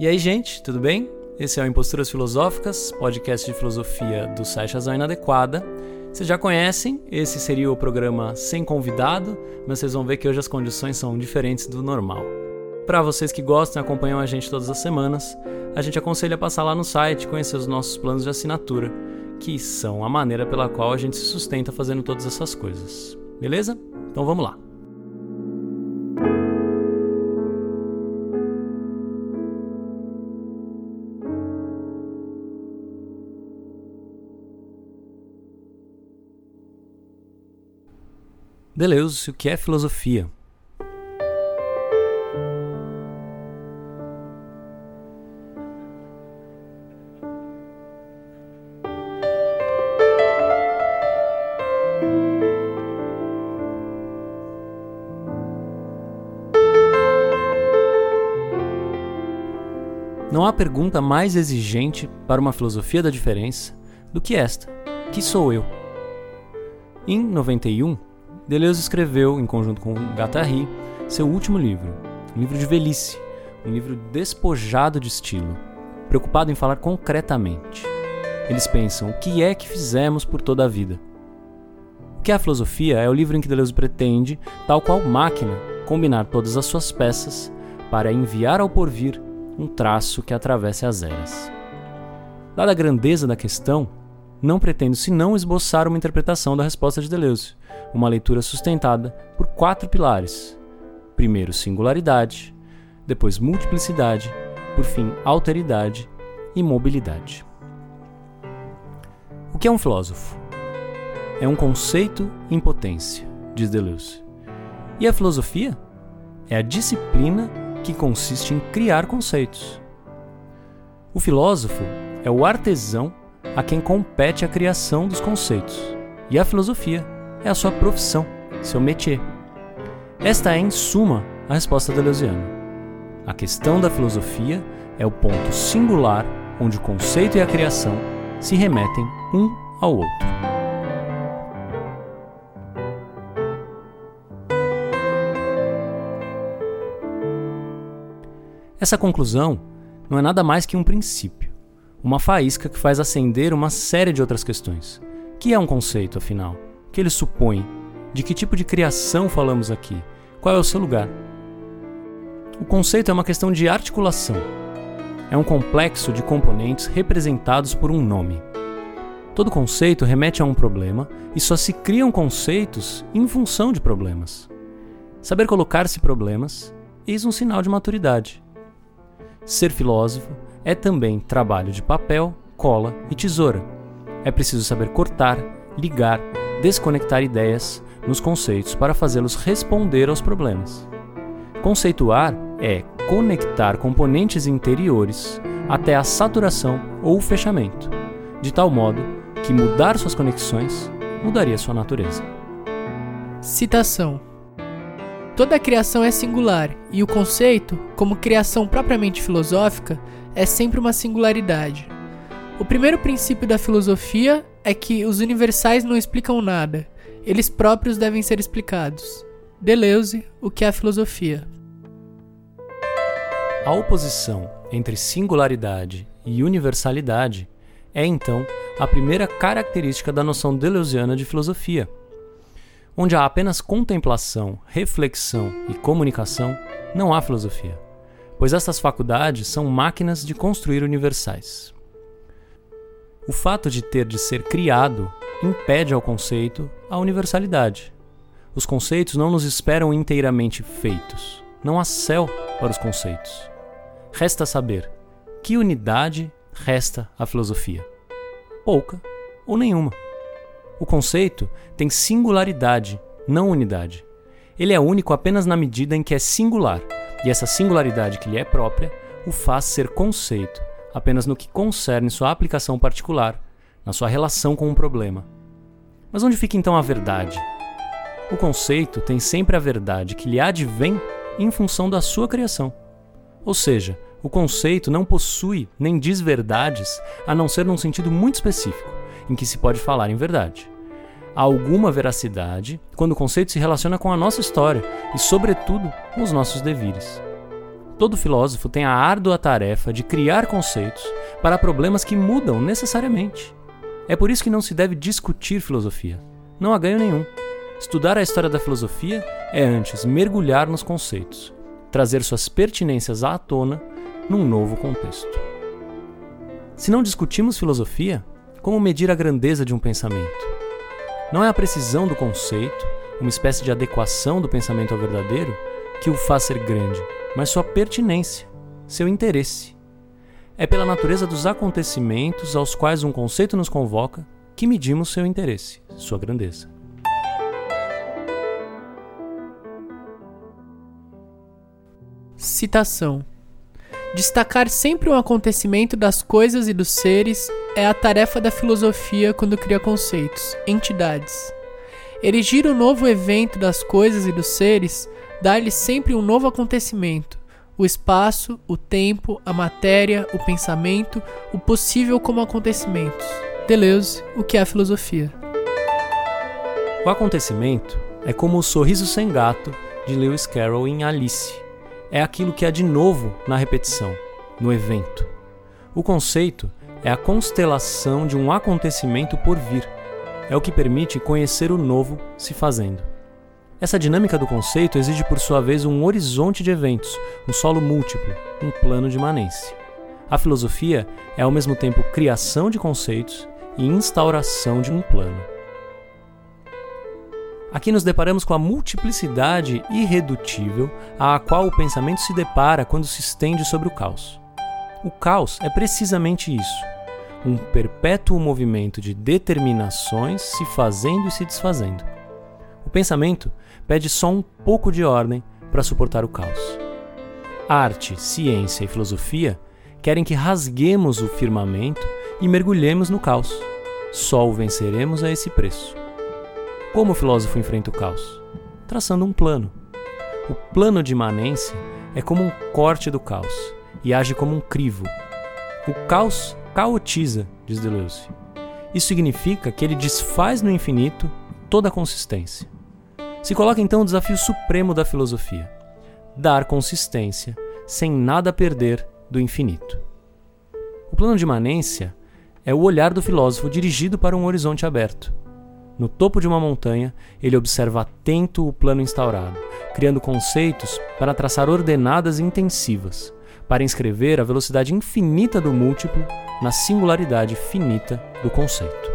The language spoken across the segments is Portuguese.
E aí, gente, tudo bem? Esse é o Imposturas Filosóficas, podcast de filosofia do site Razão Inadequada. Vocês já conhecem, esse seria o programa sem convidado, mas vocês vão ver que hoje as condições são diferentes do normal. Para vocês que gostam e acompanham a gente todas as semanas, a gente aconselha a passar lá no site e conhecer os nossos planos de assinatura, que são a maneira pela qual a gente se sustenta fazendo todas essas coisas. Beleza? Então vamos lá. Deleuze, o que é filosofia? Não há pergunta mais exigente para uma filosofia da diferença do que esta: que sou eu? Em 91, Deleuze escreveu, em conjunto com Guattari, seu último livro, um livro de velhice, um livro despojado de estilo, preocupado em falar concretamente. Eles pensam: o que é que fizemos por toda a vida? O que é a filosofia é o livro em que Deleuze pretende, tal qual máquina, combinar todas as suas peças para enviar ao porvir um traço que atravesse as eras. Dada a grandeza da questão, não pretendo senão esboçar uma interpretação da resposta de Deleuze, uma leitura sustentada por quatro pilares: primeiro, singularidade, depois, multiplicidade, por fim, alteridade e mobilidade. O que é um filósofo? É um conceito em potência, diz Deleuze. E a filosofia? É a disciplina que consiste em criar conceitos. O filósofo é o artesão a quem compete a criação dos conceitos, e a filosofia é a sua profissão, seu métier. Esta é, em suma, a resposta deleuziana. A questão da filosofia é o ponto singular onde o conceito e a criação se remetem um ao outro. Essa conclusão não é nada mais que um princípio, uma faísca que faz acender uma série de outras questões. Que é um conceito, afinal? O que ele supõe? De que tipo de criação falamos aqui? Qual é o seu lugar? O conceito é uma questão de articulação. É um complexo de componentes representados por um nome. Todo conceito remete a um problema e só se criam conceitos em função de problemas. Saber colocar-se problemas eis um sinal de maturidade. Ser filósofo é também trabalho de papel, cola e tesoura. É preciso saber cortar, ligar desconectar ideias nos conceitos para fazê-los responder aos problemas. Conceituar é conectar componentes interiores até a saturação ou fechamento, de tal modo que mudar suas conexões mudaria sua natureza. Citação: Toda criação é singular, e o conceito, como criação propriamente filosófica, é sempre uma singularidade. O primeiro princípio da filosofia é que os universais não explicam nada, eles próprios devem ser explicados. Deleuze, o que é a filosofia? A oposição entre singularidade e universalidade é então a primeira característica da noção deleuziana de filosofia. Onde há apenas contemplação, reflexão e comunicação, não há filosofia, pois estas faculdades são máquinas de construir universais. O fato de ter de ser criado impede ao conceito a universalidade. Os conceitos não nos esperam inteiramente feitos. Não há céu para os conceitos. Resta saber que unidade resta à filosofia. Pouca ou nenhuma. O conceito tem singularidade, não unidade. Ele é único apenas na medida em que é singular, e essa singularidade que lhe é própria o faz ser conceito apenas no que concerne sua aplicação particular, na sua relação com um problema. Mas onde fica então a verdade? O conceito tem sempre a verdade que lhe advém em função da sua criação. Ou seja, o conceito não possui nem diz verdades a não ser num sentido muito específico, em que se pode falar em verdade. Alguma veracidade quando o conceito se relaciona com a nossa história e, sobretudo, com os nossos devires. Todo filósofo tem a árdua tarefa de criar conceitos para problemas que mudam necessariamente. É por isso que não se deve discutir filosofia. Não há ganho nenhum. Estudar a história da filosofia é antes mergulhar nos conceitos, trazer suas pertinências à tona num novo contexto. Se não discutimos filosofia, como medir a grandeza de um pensamento? Não é a precisão do conceito, uma espécie de adequação do pensamento ao verdadeiro, que o faz ser grande, mas sua pertinência, seu interesse. É pela natureza dos acontecimentos aos quais um conceito nos convoca que medimos seu interesse, sua grandeza. Citação: Destacar sempre um acontecimento das coisas e dos seres é a tarefa da filosofia quando cria conceitos, entidades. Erigir o um novo evento das coisas e dos seres dá-lhe sempre um novo acontecimento, o espaço, o tempo, a matéria, o pensamento, o possível como acontecimentos. Deleuze, o que é a filosofia? O acontecimento é como o sorriso sem gato de Lewis Carroll em Alice. É aquilo que há de novo na repetição, no evento. O conceito é a constelação de um acontecimento por vir. É o que permite conhecer o novo se fazendo. Essa dinâmica do conceito exige, por sua vez, um horizonte de eventos, um solo múltiplo, um plano de imanência. A filosofia é ao mesmo tempo criação de conceitos e instauração de um plano. Aqui nos deparamos com a multiplicidade irredutível à qual o pensamento se depara quando se estende sobre o caos. O caos é precisamente isso: um perpétuo movimento de determinações se fazendo e se desfazendo. O pensamento pede só um pouco de ordem para suportar o caos. Arte, ciência e filosofia querem que rasguemos o firmamento e mergulhemos no caos. Só o venceremos a esse preço. Como o filósofo enfrenta o caos? Traçando um plano. O plano de imanência é como um corte do caos e age como um crivo. O caos caotiza, diz Deleuze. Isso significa que ele desfaz no infinito toda a consistência. Se coloca então o desafio supremo da filosofia: dar consistência sem nada perder do infinito. O plano de imanência é o olhar do filósofo dirigido para um horizonte aberto. No topo de uma montanha, ele observa atento o plano instaurado, criando conceitos para traçar ordenadas intensivas, para inscrever a velocidade infinita do múltiplo na singularidade finita do conceito.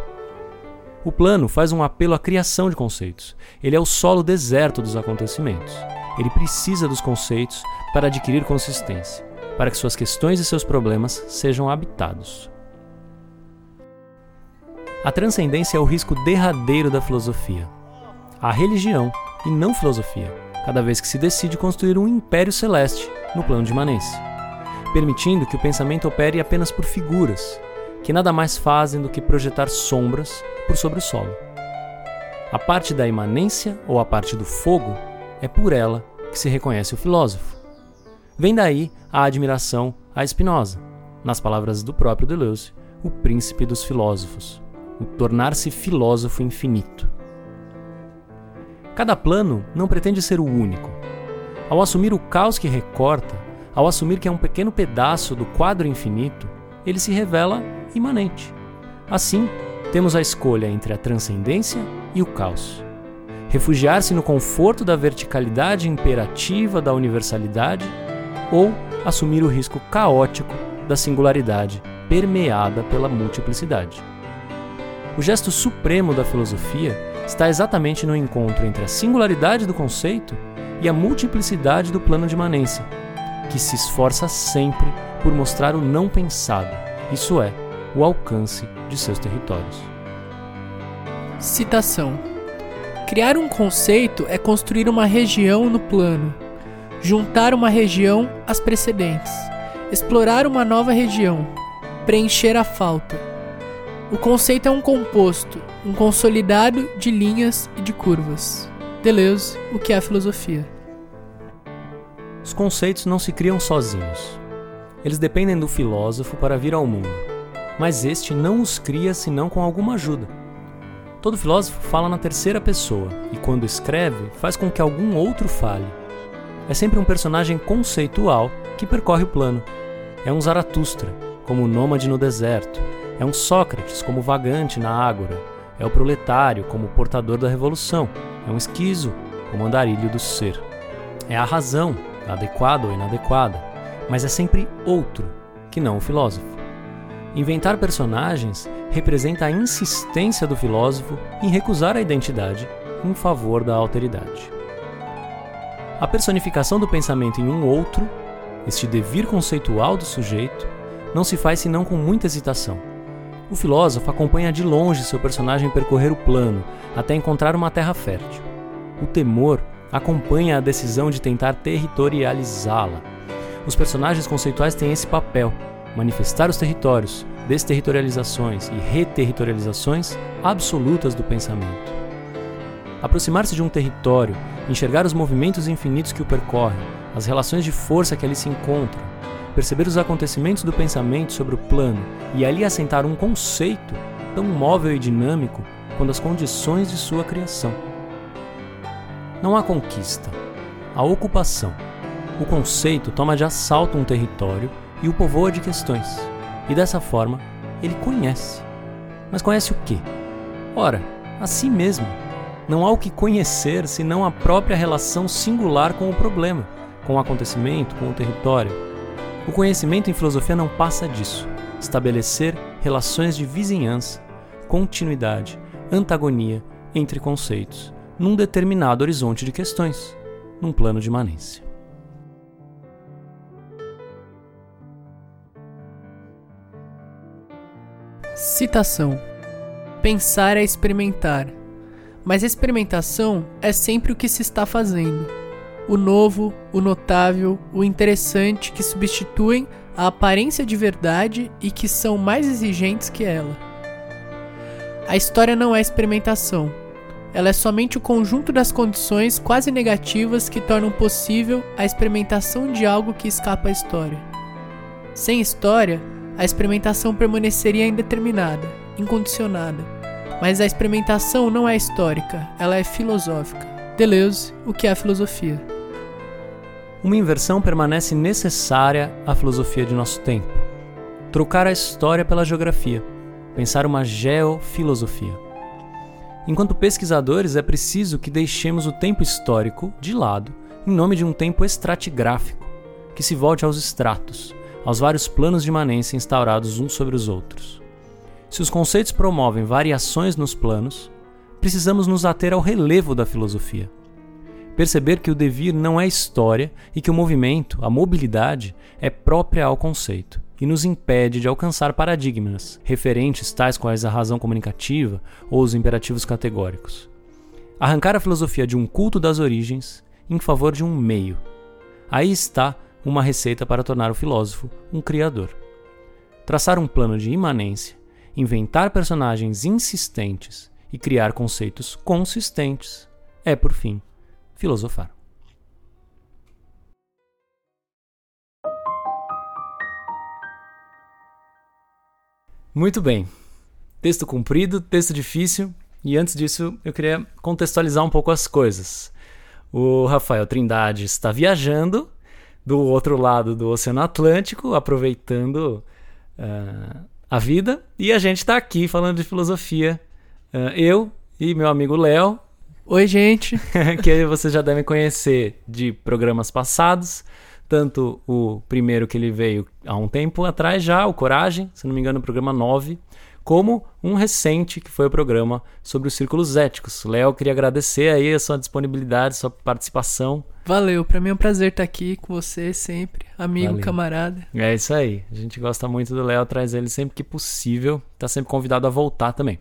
O plano faz um apelo à criação de conceitos. Ele é o solo deserto dos acontecimentos. Ele precisa dos conceitos para adquirir consistência, para que suas questões e seus problemas sejam habitados. A transcendência é o risco derradeiro da filosofia. A religião, e não filosofia, cada vez que se decide construir um império celeste no plano de imanência, permitindo que o pensamento opere apenas por figuras, que nada mais fazem do que projetar sombras por sobre o solo. A parte da imanência ou a parte do fogo é por ela que se reconhece o filósofo. Vem daí a admiração a Spinoza, nas palavras do próprio Deleuze, o príncipe dos filósofos, o tornar-se filósofo infinito. Cada plano não pretende ser o único. Ao assumir o caos que recorta, ao assumir que é um pequeno pedaço do quadro infinito, ele se revela imanente. Assim, temos a escolha entre a transcendência e o caos. Refugiar-se no conforto da verticalidade imperativa da universalidade ou assumir o risco caótico da singularidade permeada pela multiplicidade. O gesto supremo da filosofia está exatamente no encontro entre a singularidade do conceito e a multiplicidade do plano de imanência, que se esforça sempre por mostrar o não pensado, isso é, o alcance de seus territórios. Citação: Criar um conceito é construir uma região no plano, juntar uma região às precedentes, explorar uma nova região, preencher a falta. O conceito é um composto, um consolidado de linhas e de curvas. Deleuze, o que é a filosofia? Os conceitos não se criam sozinhos. Eles dependem do filósofo para vir ao mundo mas este não os cria senão com alguma ajuda. Todo filósofo fala na terceira pessoa e, quando escreve, faz com que algum outro fale. É sempre um personagem conceitual que percorre o plano. É um Zaratustra, como o nômade no deserto. É um Sócrates, como vagante na ágora. É o proletário, como portador da revolução. É um esquizo, como andarilho do ser. É a razão, adequada ou inadequada, mas é sempre outro que não o filósofo. Inventar personagens representa a insistência do filósofo em recusar a identidade em favor da alteridade. A personificação do pensamento em um outro, este devir conceitual do sujeito, não se faz senão com muita hesitação. O filósofo acompanha de longe seu personagem percorrer o plano até encontrar uma terra fértil. O temor acompanha a decisão de tentar territorializá-la. Os personagens conceituais têm esse papel: manifestar os territórios, desterritorializações e reterritorializações absolutas do pensamento. Aproximar-se de um território, enxergar os movimentos infinitos que o percorrem, as relações de força que ali se encontram, perceber os acontecimentos do pensamento sobre o plano e ali assentar um conceito tão móvel e dinâmico quanto as condições de sua criação. Não há conquista, há ocupação. O conceito toma de assalto um território e o povoa de questões. E dessa forma, ele conhece. Mas conhece o quê? Ora, a si mesmo. Não há o que conhecer senão a própria relação singular com o problema, com o acontecimento, com o território. O conhecimento em filosofia não passa disso. Estabelecer relações de vizinhança, continuidade, antagonia entre conceitos num determinado horizonte de questões, num plano de imanência. Citação: Pensar é experimentar, mas experimentação é sempre o que se está fazendo. O novo, o notável, o interessante que substituem a aparência de verdade e que são mais exigentes que ela. A história não é experimentação, ela é somente o conjunto das condições quase negativas que tornam possível a experimentação de algo que escapa à história. Sem história, a experimentação permaneceria indeterminada, incondicionada. Mas a experimentação não é histórica, ela é filosófica. Deleuze, o que é a filosofia? Uma inversão permanece necessária à filosofia de nosso tempo. Trocar a história pela geografia, pensar uma geofilosofia. Enquanto pesquisadores, é preciso que deixemos o tempo histórico de lado em nome de um tempo estratigráfico, que se volte aos estratos, aos vários planos de imanência instaurados uns sobre os outros. Se os conceitos promovem variações nos planos, precisamos nos ater ao relevo da filosofia. Perceber que o devir não é história e que o movimento, a mobilidade, é própria ao conceito e nos impede de alcançar paradigmas referentes tais quais a razão comunicativa ou os imperativos categóricos. Arrancar a filosofia de um culto das origens em favor de um meio. Aí está uma receita para tornar o filósofo um criador. Traçar um plano de imanência, inventar personagens insistentes e criar conceitos consistentes é, por fim, filosofar. Muito bem. Texto comprido, texto difícil, e antes disso eu queria contextualizar um pouco as coisas. O Rafael Trindade está viajando do outro lado do Oceano Atlântico, aproveitando uh, a vida, e a gente está aqui falando de filosofia. Uh, eu e meu amigo Léo. Oi, gente! que vocês já devem conhecer de programas passados tanto o primeiro que ele veio há um tempo atrás já, o Coragem, se não me engano, o programa 9, como um recente que foi o programa sobre os círculos éticos. Léo, queria agradecer aí a sua disponibilidade, sua participação. Valeu, para mim é um prazer estar aqui com você sempre, amigo, Valeu. camarada. É isso aí. A gente gosta muito do Léo, traz ele sempre que possível, tá sempre convidado a voltar também.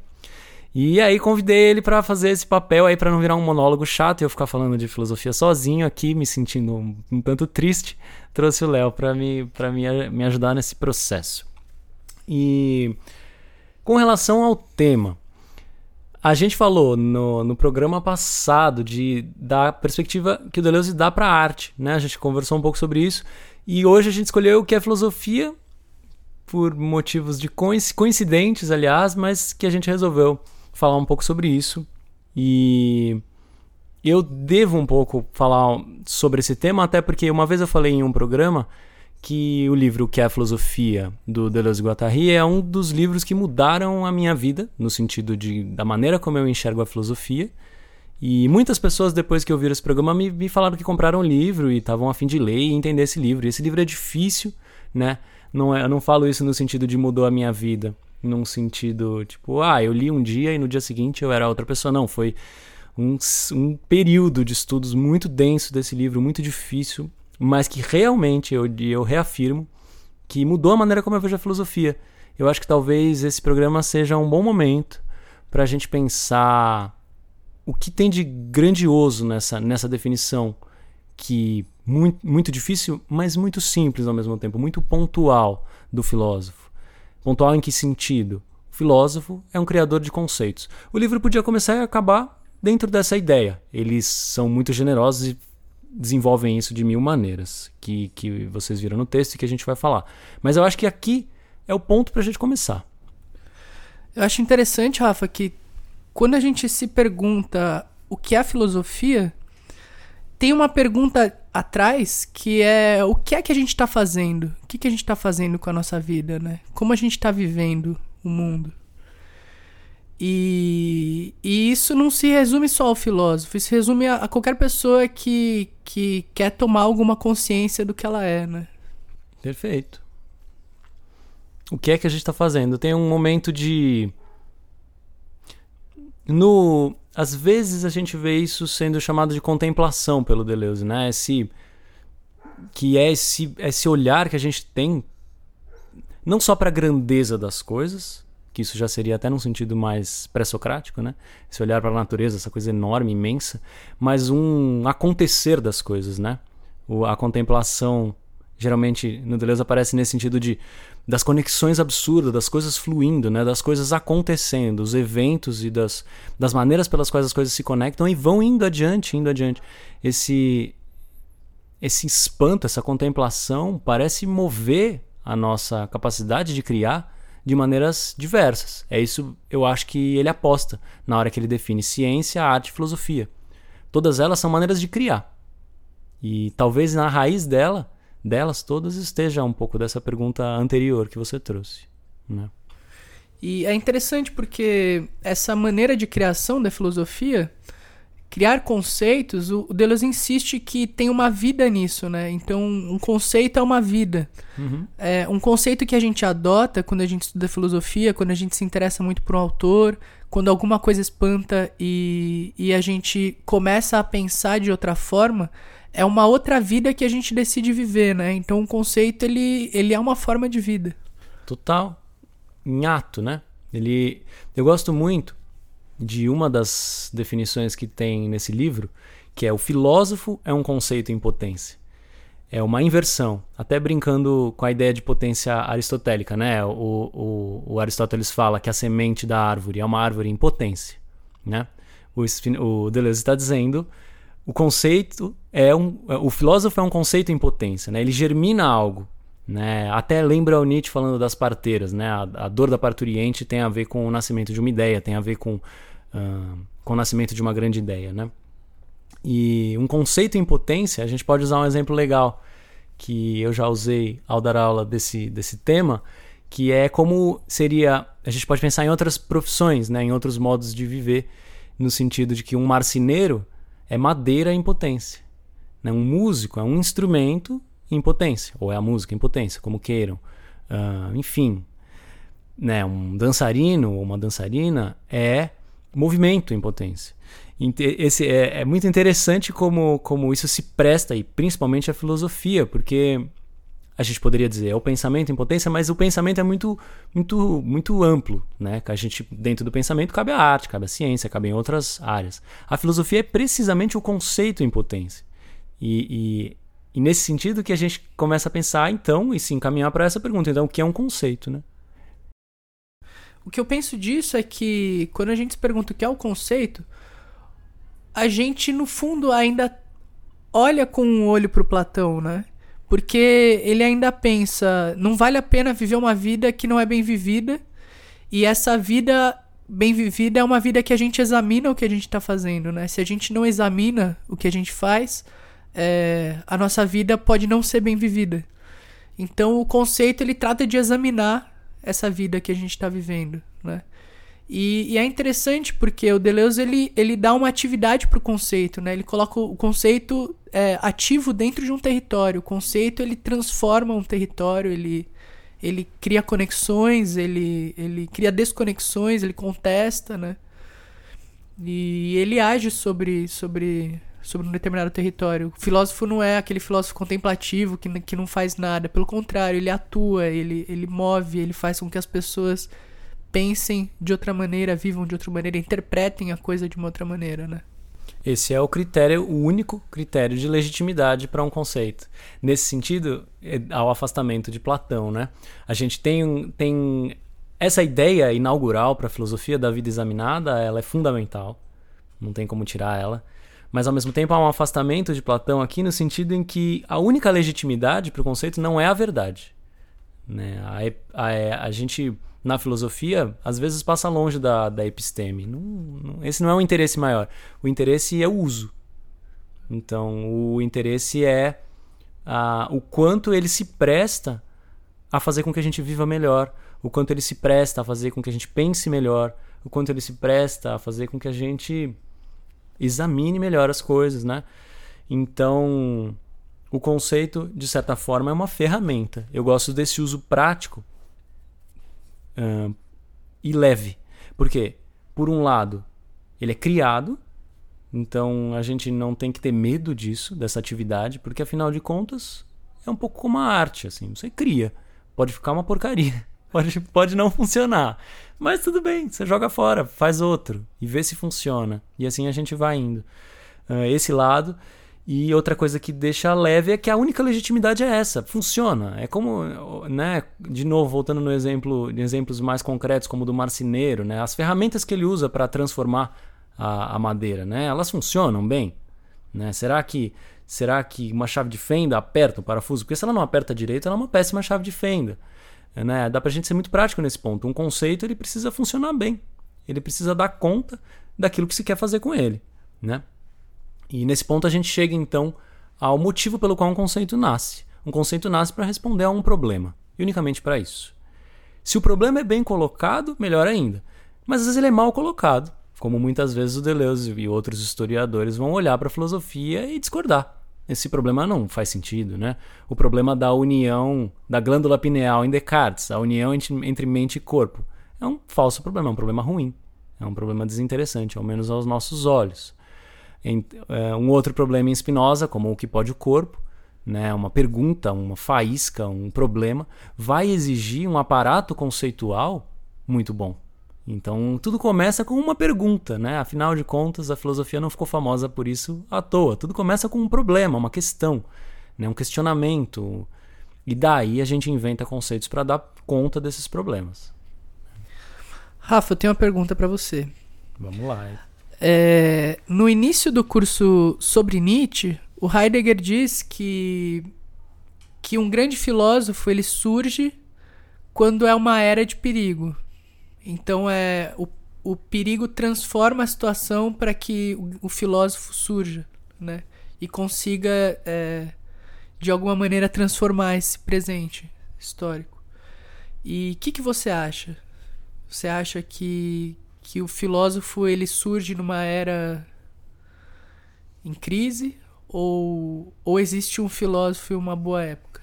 E aí convidei ele para fazer esse papel aí para não virar um monólogo chato e eu ficar falando de filosofia sozinho aqui, me sentindo um, um tanto triste. Trouxe o Léo para me para me, me ajudar nesse processo. E com relação ao tema, a gente falou no, no programa passado de da perspectiva que o Deleuze dá para a arte, né? A gente conversou um pouco sobre isso e hoje a gente escolheu o que é filosofia por motivos de coincidentes, aliás, mas que a gente resolveu falar um pouco sobre isso. E eu devo um pouco falar sobre esse tema, até porque uma vez eu falei em um programa que o livro Que é a Filosofia, do Deleuze Guattari, é um dos livros que mudaram a minha vida, no sentido de, da maneira como eu enxergo a filosofia. E muitas pessoas, depois que ouviram esse programa, me, me falaram que compraram o livro e estavam a fim de ler e entender esse livro. E esse livro é difícil, né? Não é, eu não falo isso no sentido de mudou a minha vida, num sentido tipo, ah, eu li um dia e no dia seguinte eu era outra pessoa. Não, foi um, um período de estudos muito denso desse livro, muito difícil, mas que realmente eu, eu reafirmo que mudou a maneira como eu vejo a filosofia. Eu acho que talvez esse programa seja um bom momento para a gente pensar o que tem de grandioso nessa, nessa definição que muito, muito difícil, mas muito simples ao mesmo tempo, muito pontual do filósofo. Pontual em que sentido? O filósofo é um criador de conceitos. O livro podia começar e acabar dentro dessa ideia. Eles são muito generosos e desenvolvem isso de mil maneiras, que, que vocês viram no texto e que a gente vai falar. Mas eu acho que aqui é o ponto para a gente começar. Eu acho interessante, Rafa, que quando a gente se pergunta o que é filosofia, tem uma pergunta atrás que é o que é que a gente está fazendo? O que, que a gente está fazendo com a nossa vida, né? Como a gente está vivendo o mundo? E, e, isso não se resume só ao filósofo, isso resume a, a, qualquer pessoa que, que quer tomar alguma consciência do que ela é, né? Perfeito. O que é que a gente está fazendo? Tem um momento de. No, às vezes a gente vê isso sendo chamado de contemplação pelo Deleuze, né? Esse, que é esse, esse olhar que a gente tem não só para a grandeza das coisas, que isso já seria até num sentido mais pré-socrático, né? Esse olhar para a natureza, essa coisa enorme, imensa, mas um acontecer das coisas, né? O, a contemplação geralmente no Deleuze aparece nesse sentido de das conexões absurdas, das coisas fluindo, né? Das coisas acontecendo, os eventos e das, das maneiras pelas quais as coisas se conectam e vão indo adiante, indo adiante. Esse esse espanto, essa contemplação parece mover a nossa capacidade de criar de maneiras diversas. É isso eu acho que ele aposta na hora que ele define ciência, arte e filosofia. Todas elas são maneiras de criar. E talvez na raiz dela, delas todas esteja um pouco dessa pergunta anterior que você trouxe, né? E é interessante porque essa maneira de criação da filosofia criar conceitos, o Deleuze insiste que tem uma vida nisso, né? Então, um conceito é uma vida. Uhum. É um conceito que a gente adota quando a gente estuda filosofia, quando a gente se interessa muito por um autor, quando alguma coisa espanta e, e a gente começa a pensar de outra forma, é uma outra vida que a gente decide viver, né? Então, o conceito, ele, ele é uma forma de vida. Total. Em ato, né? Ele... Eu gosto muito de uma das definições que tem nesse livro, que é o filósofo é um conceito em potência. É uma inversão, até brincando com a ideia de potência aristotélica, né? O, o, o Aristóteles fala que a semente da árvore é uma árvore em potência, né? O, o Deleuze está dizendo o conceito é um, o filósofo é um conceito em potência, né? Ele germina algo, né? Até lembra o Nietzsche falando das parteiras, né? A, a, dor da parturiente tem a ver com o nascimento de uma ideia, tem a ver com, uh, com o nascimento de uma grande ideia, né? E um conceito em potência, a gente pode usar um exemplo legal que eu já usei ao dar aula desse, desse tema, que é como seria. A gente pode pensar em outras profissões, né? em outros modos de viver, no sentido de que um marceneiro é madeira em potência. Né? Um músico é um instrumento em potência, ou é a música em potência, como queiram. Uh, enfim, né, um dançarino ou uma dançarina é movimento em potência. Esse é, é, muito interessante como, como isso se presta, e principalmente a filosofia, porque a gente poderia dizer é o pensamento em potência, mas o pensamento é muito, muito, muito amplo, né? A gente dentro do pensamento cabe a arte, cabe a ciência, cabe em outras áreas. A filosofia é precisamente o conceito em potência. E, e nesse sentido que a gente começa a pensar, então, e se encaminhar para essa pergunta. Então, o que é um conceito, né? O que eu penso disso é que quando a gente se pergunta o que é o conceito, a gente, no fundo, ainda olha com um olho para o Platão, né? Porque ele ainda pensa, não vale a pena viver uma vida que não é bem vivida, e essa vida bem vivida é uma vida que a gente examina o que a gente está fazendo, né? Se a gente não examina o que a gente faz, é, a nossa vida pode não ser bem vivida. Então o conceito ele trata de examinar essa vida que a gente está vivendo, né? E, e, é interessante porque o Deleuze ele, ele dá uma atividade para o conceito, né? Ele coloca o conceito é, ativo dentro de um território. O conceito ele transforma um território, ele, ele cria conexões, ele, ele cria desconexões, ele contesta, né? E ele age sobre, sobre, sobre um determinado território. O filósofo não é aquele filósofo contemplativo que, que não faz nada. Pelo contrário, ele atua, ele, ele move, ele faz com que as pessoas pensem de outra maneira, vivam de outra maneira, interpretem a coisa de uma outra maneira, né? Esse é o critério, o único critério de legitimidade para um conceito. Nesse sentido, é, ao afastamento de Platão, né? A gente tem, tem essa ideia inaugural para a filosofia da vida examinada, ela é fundamental. Não tem como tirar ela. Mas ao mesmo tempo há um afastamento de Platão aqui no sentido em que a única legitimidade para o conceito não é a verdade. Né? A, a, a gente na filosofia, às vezes passa longe da, da episteme. Não, não, esse não é o interesse maior. O interesse é o uso. Então, o interesse é a, o quanto ele se presta a fazer com que a gente viva melhor, o quanto ele se presta a fazer com que a gente pense melhor, o quanto ele se presta a fazer com que a gente examine melhor as coisas, né? Então, o conceito, de certa forma, é uma ferramenta. Eu gosto desse uso prático uh, e leve. Por quê? Por um lado, ele é criado, então a gente não tem que ter medo disso, dessa atividade, porque afinal de contas é um pouco como a arte, assim, você cria. Pode ficar uma porcaria, pode, pode não funcionar, mas tudo bem, você joga fora, faz outro e vê se funciona. E assim a gente vai indo. Uh, esse lado. E outra coisa que deixa leve é que a única legitimidade é essa, funciona. É como, né, de novo, voltando no exemplo, em exemplos mais concretos, como o do marceneiro, né, as ferramentas que ele usa para transformar a, a, madeira, né, elas funcionam bem. Né? Será que será que uma chave de fenda aperta o parafuso? Porque se ela não aperta direito, ela é uma péssima chave de fenda. Né? Dá pra gente ser muito prático nesse ponto. Um conceito ele precisa funcionar bem. Ele precisa dar conta daquilo que se quer fazer com ele. Né? E nesse ponto a gente chega então ao motivo pelo qual um conceito nasce. Um conceito nasce para responder a um problema, e unicamente para isso. Se o problema é bem colocado, melhor ainda. Mas às vezes ele é mal colocado, como muitas vezes o Deleuze e outros historiadores vão olhar para a filosofia e discordar. Esse problema não faz sentido, né? O problema da união da glândula pineal em Descartes, a união entre mente e corpo, é um falso problema, é um problema ruim, é um problema desinteressante, ao menos aos nossos olhos. É, um outro problema em Spinoza, como o que pode o corpo, né, uma pergunta, uma faísca, um problema, vai exigir um aparato conceitual muito bom. Então tudo começa com uma pergunta, né? Afinal de contas, a filosofia não ficou famosa por isso à toa. Tudo começa com um problema, uma questão, né? um questionamento. E daí a gente inventa conceitos para dar conta desses problemas. Rafa, eu tenho uma pergunta para você. Vamos lá. É, no início do curso sobre Nietzsche, o Heidegger diz que, que um grande filósofo ele surge quando é uma era de perigo. Então é o, o perigo transforma a situação para que o, o, filósofo surja, né? E consiga é, de alguma maneira transformar esse presente histórico. E o que, que você acha? Você acha que, que o filósofo ele surge numa era em crise ou, ou existe um filósofo em uma boa época?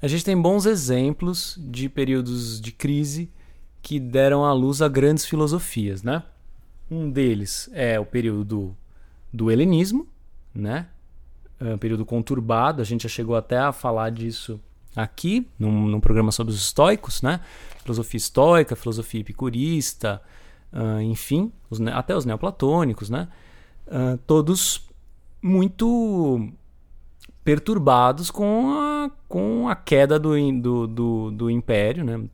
A gente tem bons exemplos de períodos de crise que deram à luz a grandes filosofias, né? Um deles é o período do helenismo, né? É um período conturbado, a gente já chegou até a falar disso aqui, num, num programa sobre os estoicos, né? Filosofia estoica, filosofia epicurista, uh, enfim, os, até os neoplatônicos, né? Uh, todos muito perturbados com a, com a queda do, do, do, do império, né?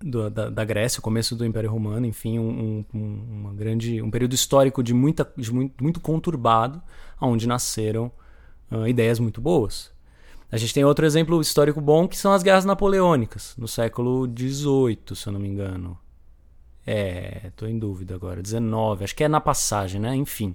Do, da, da, Grécia, o começo do Império Romano, enfim, um, um, uma grande, um período histórico de, muita, de muito, muito conturbado, onde nasceram uh, ideias muito boas. A gente tem outro exemplo histórico bom que são as guerras napoleônicas, no século XVIII, se eu não me engano. É, tô em dúvida agora. 19, acho que é na passagem, né? Enfim.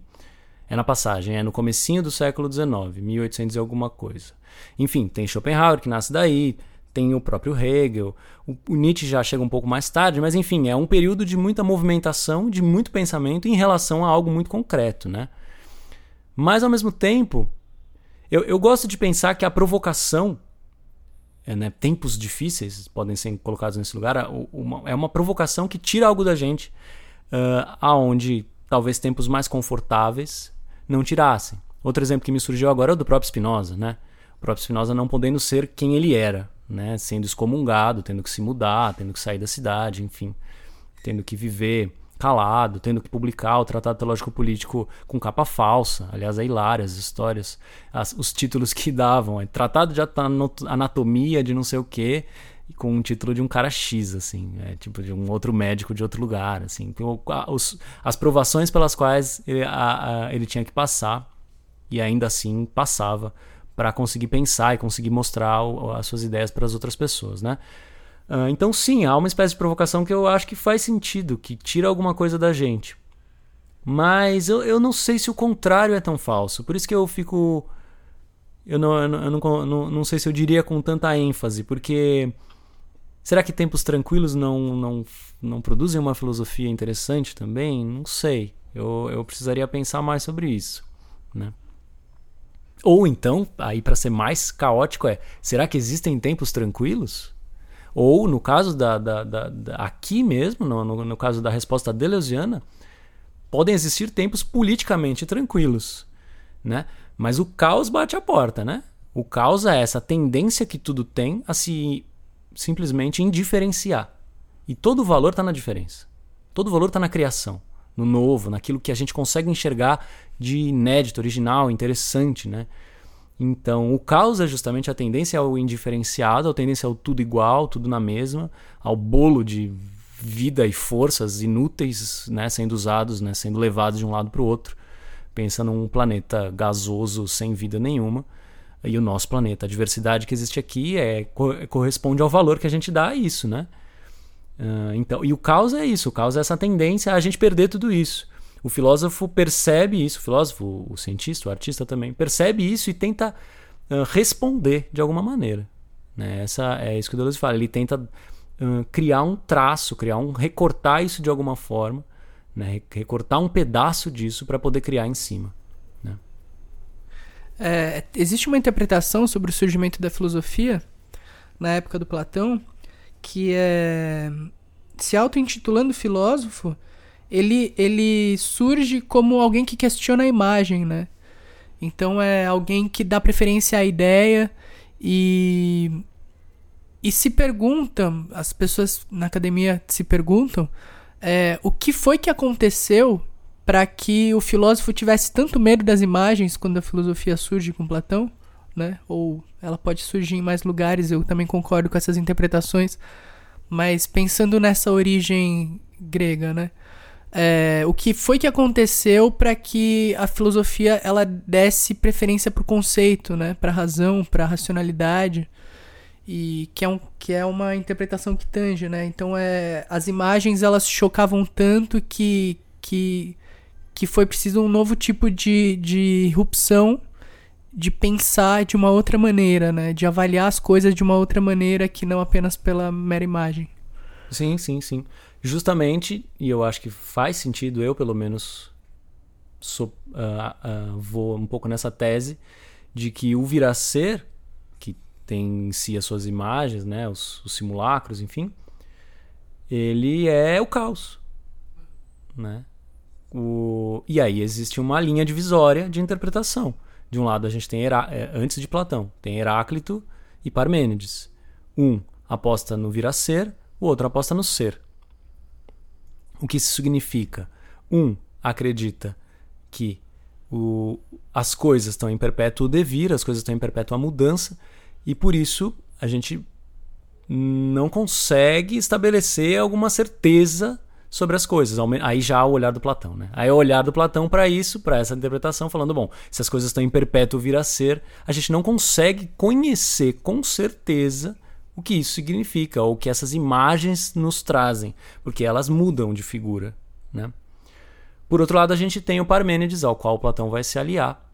É na passagem, é no comecinho do século XIX, 1800 e alguma coisa. Enfim, tem Schopenhauer que nasce daí, tem o próprio Hegel, o, o, Nietzsche já chega um pouco mais tarde, mas enfim, é um período de muita movimentação, de muito pensamento em relação a algo muito concreto, né? Mas ao mesmo tempo, eu, eu gosto de pensar que a provocação, é, né, tempos difíceis podem ser colocados nesse lugar, uma, é uma provocação que tira algo da gente, uh, aonde talvez tempos mais confortáveis não tirassem. Outro exemplo que me surgiu agora é o do próprio Spinoza, né? O próprio Spinoza não podendo ser quem ele era, né? Sendo excomungado, tendo que se mudar, tendo que sair da cidade, enfim, tendo que viver calado, tendo que publicar o Tratado Teológico Político com capa falsa. Aliás, é hilário as histórias, as, os títulos que davam. É, Tratado de Anatomia de não sei o quê, com um título de um cara X, assim, é, tipo de um outro médico de outro lugar, assim. Então, os, as provações pelas quais ele, a, a, ele tinha que passar, e ainda assim passava para conseguir pensar e conseguir mostrar o, as suas ideias para as outras pessoas, né? Uh, então, sim, há uma espécie de provocação que eu acho que faz sentido, que tira alguma coisa da gente. Mas eu, eu não sei se o contrário é tão falso. Por isso que eu fico. Eu não, eu não, eu não, não, não sei se eu diria com tanta ênfase, porque. Será que tempos tranquilos não, não, não produzem uma filosofia interessante também? Não sei. Eu, eu precisaria pensar mais sobre isso. Né? Ou então, aí para ser mais caótico, é: será que existem tempos tranquilos? Ou, no caso da, da, da, da aqui mesmo, no, no, no, caso da resposta deleuziana, podem existir tempos politicamente tranquilos, né? Mas o caos bate a porta, né? O caos é essa tendência que tudo tem a se simplesmente indiferenciar. E todo o valor está na diferença. Todo o valor está na criação, no novo, naquilo que a gente consegue enxergar de inédito, original, interessante, né? Então, o caos é justamente a tendência ao indiferenciado, a tendência ao tudo igual, tudo na mesma, ao bolo de vida e forças inúteis né, sendo usados, né, sendo levados de um lado para o outro. Pensa num planeta gasoso sem vida nenhuma. E o nosso planeta, a diversidade que existe aqui é corresponde ao valor que a gente dá a isso, né? Uh, então, e o caos é isso, o caos é essa tendência a gente perder tudo isso. O filósofo percebe isso, o filósofo, o cientista, o artista também, percebe isso e tenta uh, responder de alguma maneira. Né? Essa, é isso que o Deleuze fala. Ele tenta uh, criar um traço, criar um. recortar isso de alguma forma, né? recortar um pedaço disso para poder criar em cima. Né? É, existe uma interpretação sobre o surgimento da filosofia na época do Platão que é se auto-intitulando filósofo ele, ele surge como alguém que questiona a imagem, né? Então é alguém que dá preferência à ideia e e se perguntam, as pessoas na academia se perguntam, é, o que foi que aconteceu para que o filósofo tivesse tanto medo das imagens quando a filosofia surge com Platão, né? Ou ela pode surgir em mais lugares, eu também concordo com essas interpretações, mas pensando nessa origem grega, né? É, o que foi que aconteceu para que a filosofia ela desse preferência para o conceito, né, para a razão, para a racionalidade e que é, um, que é uma interpretação que tange, né? Então é as imagens elas chocavam tanto que que que foi preciso um novo tipo de, de irrupção de pensar de uma outra maneira, né? De avaliar as coisas de uma outra maneira que não apenas pela mera imagem. Sim, sim, sim justamente, e eu acho que faz sentido, eu pelo menos sou, uh, uh, vou um pouco nessa tese, de que o vir a ser, que tem em si as suas imagens, né, os, os simulacros, enfim, ele é o caos. Né? O, e aí existe uma linha divisória de interpretação. De um lado a gente tem, Herá, é, antes de Platão, tem Heráclito e Parmênides. Um aposta no vir a ser, o outro aposta no ser. O que isso significa? Um acredita que o, as coisas estão em perpétuo devir, as coisas estão em perpétua mudança, e por isso a gente não consegue estabelecer alguma certeza sobre as coisas. Aí já o olhar do Platão, né? Aí é o olhar do Platão para isso, para essa interpretação, falando, bom, se as coisas estão em perpétuo vir a ser, a gente não consegue conhecer com certeza o que isso significa, ou o que essas imagens nos trazem, porque elas mudam de figura. Né? Por outro lado, a gente tem o Parmênides, ao qual Platão vai se aliar,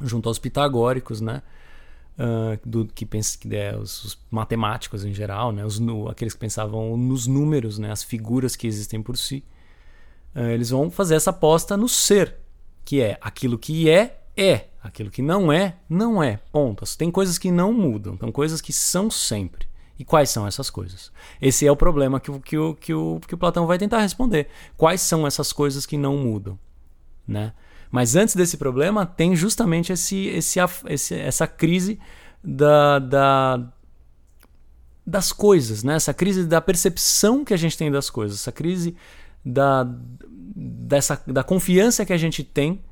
junto aos pitagóricos, né? Uh, do, que, pensa, que é, os, os, matemáticos em geral, né? os, no, aqueles que pensavam nos números, né? as figuras que existem por si. Uh, eles vão fazer essa aposta no ser, que é aquilo que é, é. Aquilo que não é, não é. Pontas. Tem coisas que não mudam, tem coisas que são sempre. E quais são essas coisas? Esse é o problema que, que, o, que, o, que o Platão vai tentar responder. Quais são essas coisas que não mudam? Né? Mas antes desse problema, tem justamente esse, esse, esse, essa crise da, da, das coisas, né? essa crise da percepção que a gente tem das coisas, essa crise da, dessa, da confiança que a gente tem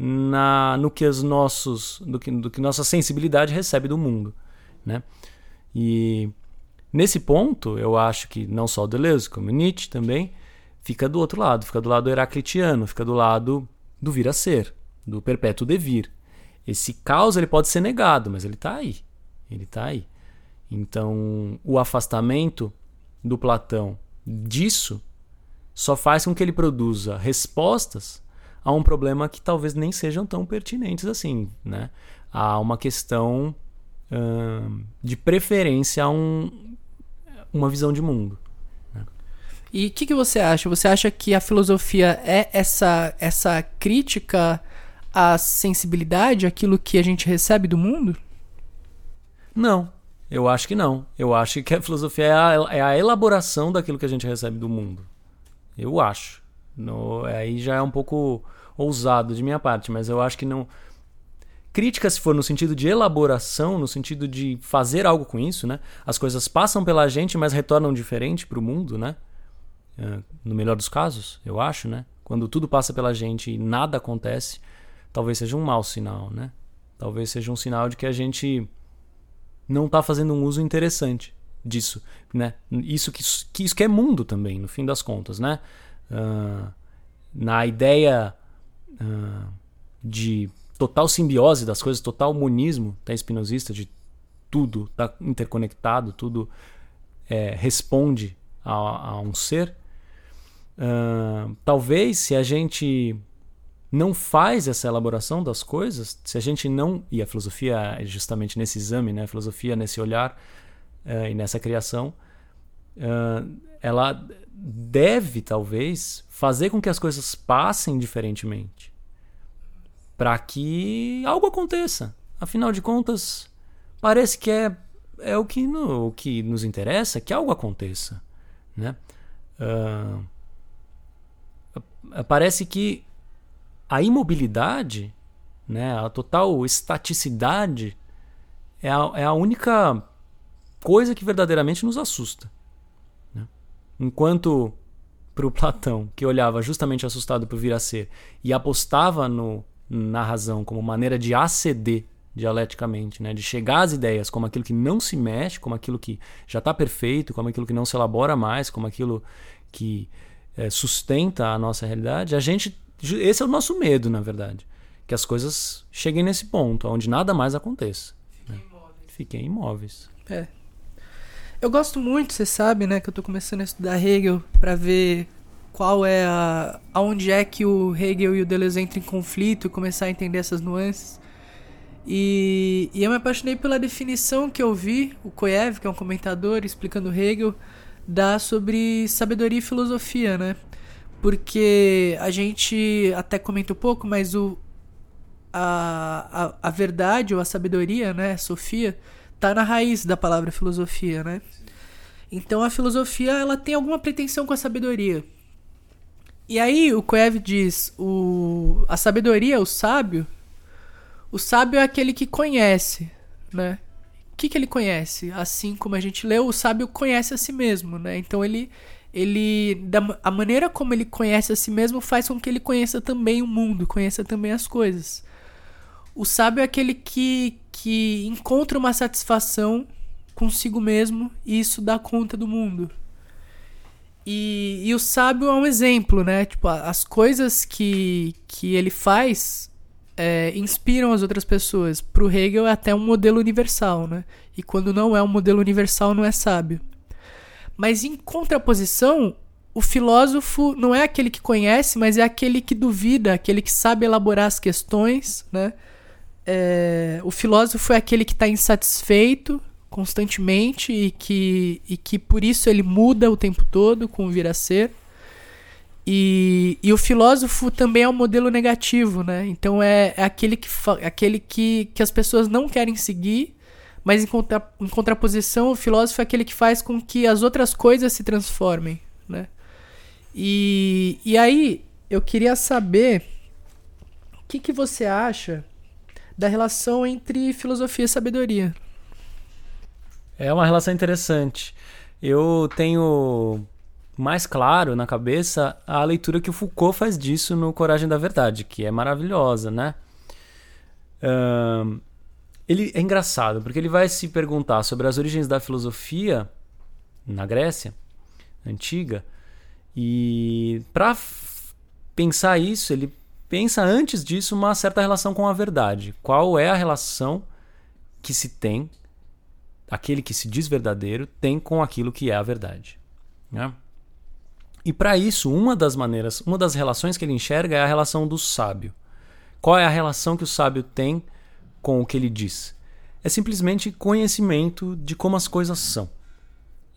na, no que os nossos, do que, do que nossa sensibilidade recebe do mundo, né? E nesse ponto, eu acho que não só o Deleuze, como Nietzsche também, fica do outro lado, fica do lado heraclitiano, fica do lado do vir a ser, do perpétuo devir. Esse caos ele pode ser negado, mas ele está aí. Ele está aí. Então, o afastamento do Platão disso só faz com que ele produza respostas a um problema que talvez nem sejam tão pertinentes assim, né? Há uma questão de preferência a um, uma visão de mundo. Né? E o que, que você acha? Você acha que a filosofia é essa, essa crítica à sensibilidade, aquilo que a gente recebe do mundo? Não, eu acho que não. Eu acho que a filosofia é a, é a elaboração daquilo que a gente recebe do mundo. Eu acho. No, aí já é um pouco ousado de minha parte, mas eu acho que não. Crítica, se for no sentido de elaboração, no sentido de fazer algo com isso, né? As coisas passam pela gente, mas retornam diferente para o mundo, né? É, no melhor dos casos, eu acho, né? Quando tudo passa pela gente e nada acontece, talvez seja um mau sinal, né? Talvez seja um sinal de que a gente não está fazendo um uso interessante disso, né? Isso que, que isso que é mundo também, no fim das contas, né? Uh, na ideia uh, de total simbiose das coisas, total monismo tá espinosista de tudo está interconectado, tudo é, responde a, a, um ser. Uh, talvez se a gente não faz essa elaboração das coisas, se a gente não. E a filosofia é justamente nesse exame, né? a filosofia nesse olhar uh, e nessa criação, uh, ela deve talvez fazer com que as coisas passem diferentemente para que algo aconteça. Afinal de contas, parece que é, é o, que no, o que nos interessa, que algo aconteça. Né? Uh, parece que a imobilidade, né, a total estaticidade, é a, é a única coisa que verdadeiramente nos assusta. Enquanto para o Platão, que olhava justamente assustado por vir a ser e apostava no, na razão como maneira de aceder dialeticamente, né? de chegar às ideias como aquilo que não se mexe, como aquilo que já está perfeito, como aquilo que não se elabora mais, como aquilo que é, sustenta a nossa realidade, a gente. Esse é o nosso medo, na verdade. Que as coisas cheguem nesse ponto, onde nada mais aconteça. Fiquem né? imóveis. Fiquem imóveis. É. Eu gosto muito, você sabe, né, que eu estou começando a estudar Hegel para ver qual é a aonde é que o Hegel e o Deleuze entram em conflito e começar a entender essas nuances. E, e eu me apaixonei pela definição que eu vi, o Koyev, que é um comentador explicando Hegel, dá sobre sabedoria e filosofia, né? Porque a gente até comenta um pouco, mas o, a, a, a verdade ou a sabedoria, né, Sofia, tá na raiz da palavra filosofia, né? Então a filosofia ela tem alguma pretensão com a sabedoria. E aí o Koev diz, o, a sabedoria, o sábio, o sábio é aquele que conhece, né? O que, que ele conhece? Assim como a gente leu, o sábio conhece a si mesmo, né? Então ele, ele da, a maneira como ele conhece a si mesmo faz com que ele conheça também o mundo, conheça também as coisas. O sábio é aquele que, que encontra uma satisfação consigo mesmo e isso dá conta do mundo. E, e o sábio é um exemplo, né? Tipo, as coisas que, que ele faz é, inspiram as outras pessoas. Pro Hegel é até um modelo universal, né? E quando não é um modelo universal, não é sábio. Mas em contraposição, o filósofo não é aquele que conhece, mas é aquele que duvida, aquele que sabe elaborar as questões, né? É, o filósofo é aquele que está insatisfeito constantemente e que, e que por isso ele muda o tempo todo com o vir a ser. E, e o filósofo também é um modelo negativo, né? Então é, é aquele, que, aquele que, que as pessoas não querem seguir, mas em, contra, em contraposição, o filósofo é aquele que faz com que as outras coisas se transformem, né? E, e aí, eu queria saber o que, que você acha da relação entre filosofia e sabedoria. É uma relação interessante. Eu tenho mais claro na cabeça a leitura que o Foucault faz disso no Coragem da Verdade, que é maravilhosa, né? Ele é engraçado, porque ele vai se perguntar sobre as origens da filosofia na Grécia antiga, e para pensar isso, ele pensa antes disso uma certa relação com a verdade. Qual é a relação que se tem, aquele que se diz verdadeiro, tem com aquilo que é a verdade? Né? E para isso, uma das maneiras, uma das relações que ele enxerga é a relação do sábio. Qual é a relação que o sábio tem com o que ele diz? É simplesmente conhecimento de como as coisas são.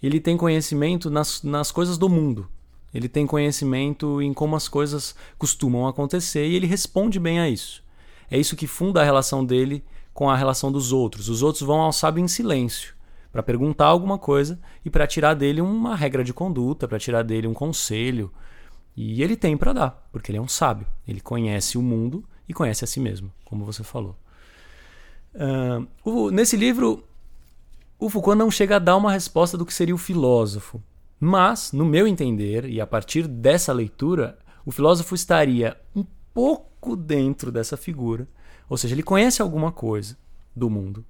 Ele tem conhecimento nas, nas coisas do mundo. Ele tem conhecimento em como as coisas costumam acontecer e ele responde bem a isso. É isso que funda a relação dele com a relação dos outros. Os outros vão ao sábio em silêncio para perguntar alguma coisa e para tirar dele uma regra de conduta, para tirar dele um conselho. E ele tem para dar, porque ele é um sábio. Ele conhece o mundo e conhece a si mesmo, como você falou. Uh, nesse livro, o Foucault não chega a dar uma resposta do que seria o filósofo. Mas, no meu entender, e a partir dessa leitura, o filósofo estaria um pouco dentro dessa figura. Ou seja, ele conhece alguma coisa do mundo,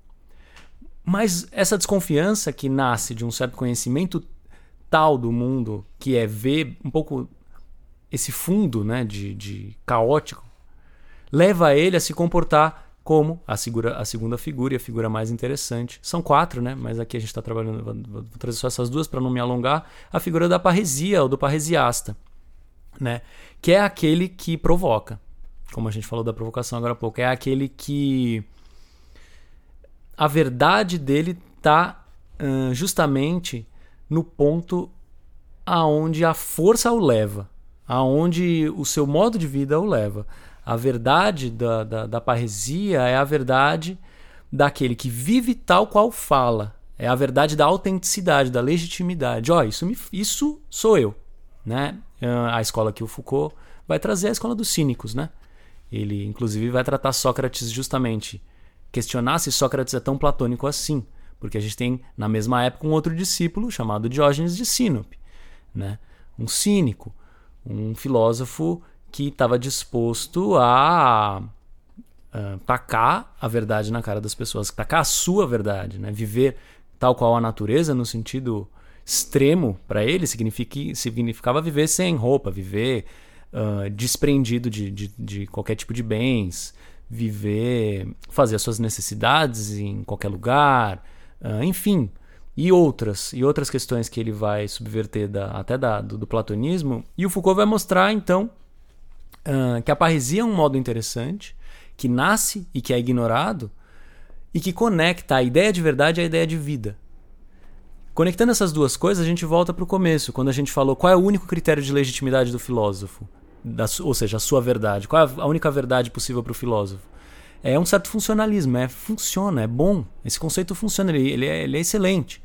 mas essa desconfiança que nasce de um certo conhecimento tal do mundo, que é ver um pouco esse fundo né, de, de caótico, leva ele a se comportar como a, segura, a segunda figura e a figura mais interessante. São quatro, né? Mas aqui a gente está trabalhando, vou, vou trazer só essas duas para não me alongar. A figura da parresia ou do parresiasta, né? Que é aquele que provoca. Como a gente falou da provocação agora há pouco, é aquele que a verdade dele está justamente no ponto aonde a força o leva, aonde o seu modo de vida o leva. A verdade da, da, da parresia é a verdade daquele que vive tal qual fala. É a verdade da autenticidade, da legitimidade. Ó, oh, isso, me, isso sou eu. Né? A escola que o Foucault vai trazer é a escola dos cínicos. Né? Ele, inclusive, vai tratar Sócrates justamente questionar se Sócrates é tão platônico assim, porque a gente tem na mesma época um outro discípulo chamado Diógenes de Sinope, né? um cínico, um filósofo que estava disposto a uh, tacar a verdade na cara das pessoas, tacar a sua verdade, né? viver tal qual a natureza no sentido extremo para ele significa, significava viver sem roupa, viver uh, desprendido de, de, de, qualquer tipo de bens, viver, fazer as suas necessidades em qualquer lugar, uh, enfim, e outras e outras questões que ele vai subverter da, até da, do, do, platonismo. E o Foucault vai mostrar então uh, que a parresia é um modo interessante, que nasce e que é ignorado e que conecta a ideia de verdade à ideia de vida. Conectando essas duas coisas, a gente volta para o começo, quando a gente falou qual é o único critério de legitimidade do filósofo da, ou seja, a sua verdade. Qual é a única verdade possível para o filósofo? É um certo funcionalismo, é funciona, é bom. Esse conceito funciona, ele, ele, é, ele é excelente.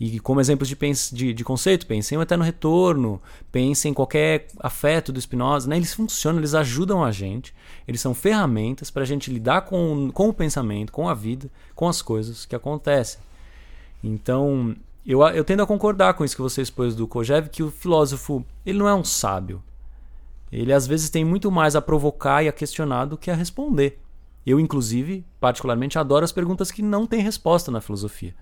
E como exemplos de, de, de conceito, pensem em um eterno retorno, pensem em qualquer afeto do Spinoza. Né? Eles funcionam, eles ajudam a gente, eles são ferramentas para a gente lidar com, com o pensamento, com a vida, com as coisas que acontecem. Então, eu, eu tendo a concordar com isso que você expôs do Kojev, que o filósofo ele não é um sábio, ele às vezes tem muito mais a provocar e a questionar do que a responder. Eu, inclusive, particularmente adoro as perguntas que não têm resposta na filosofia.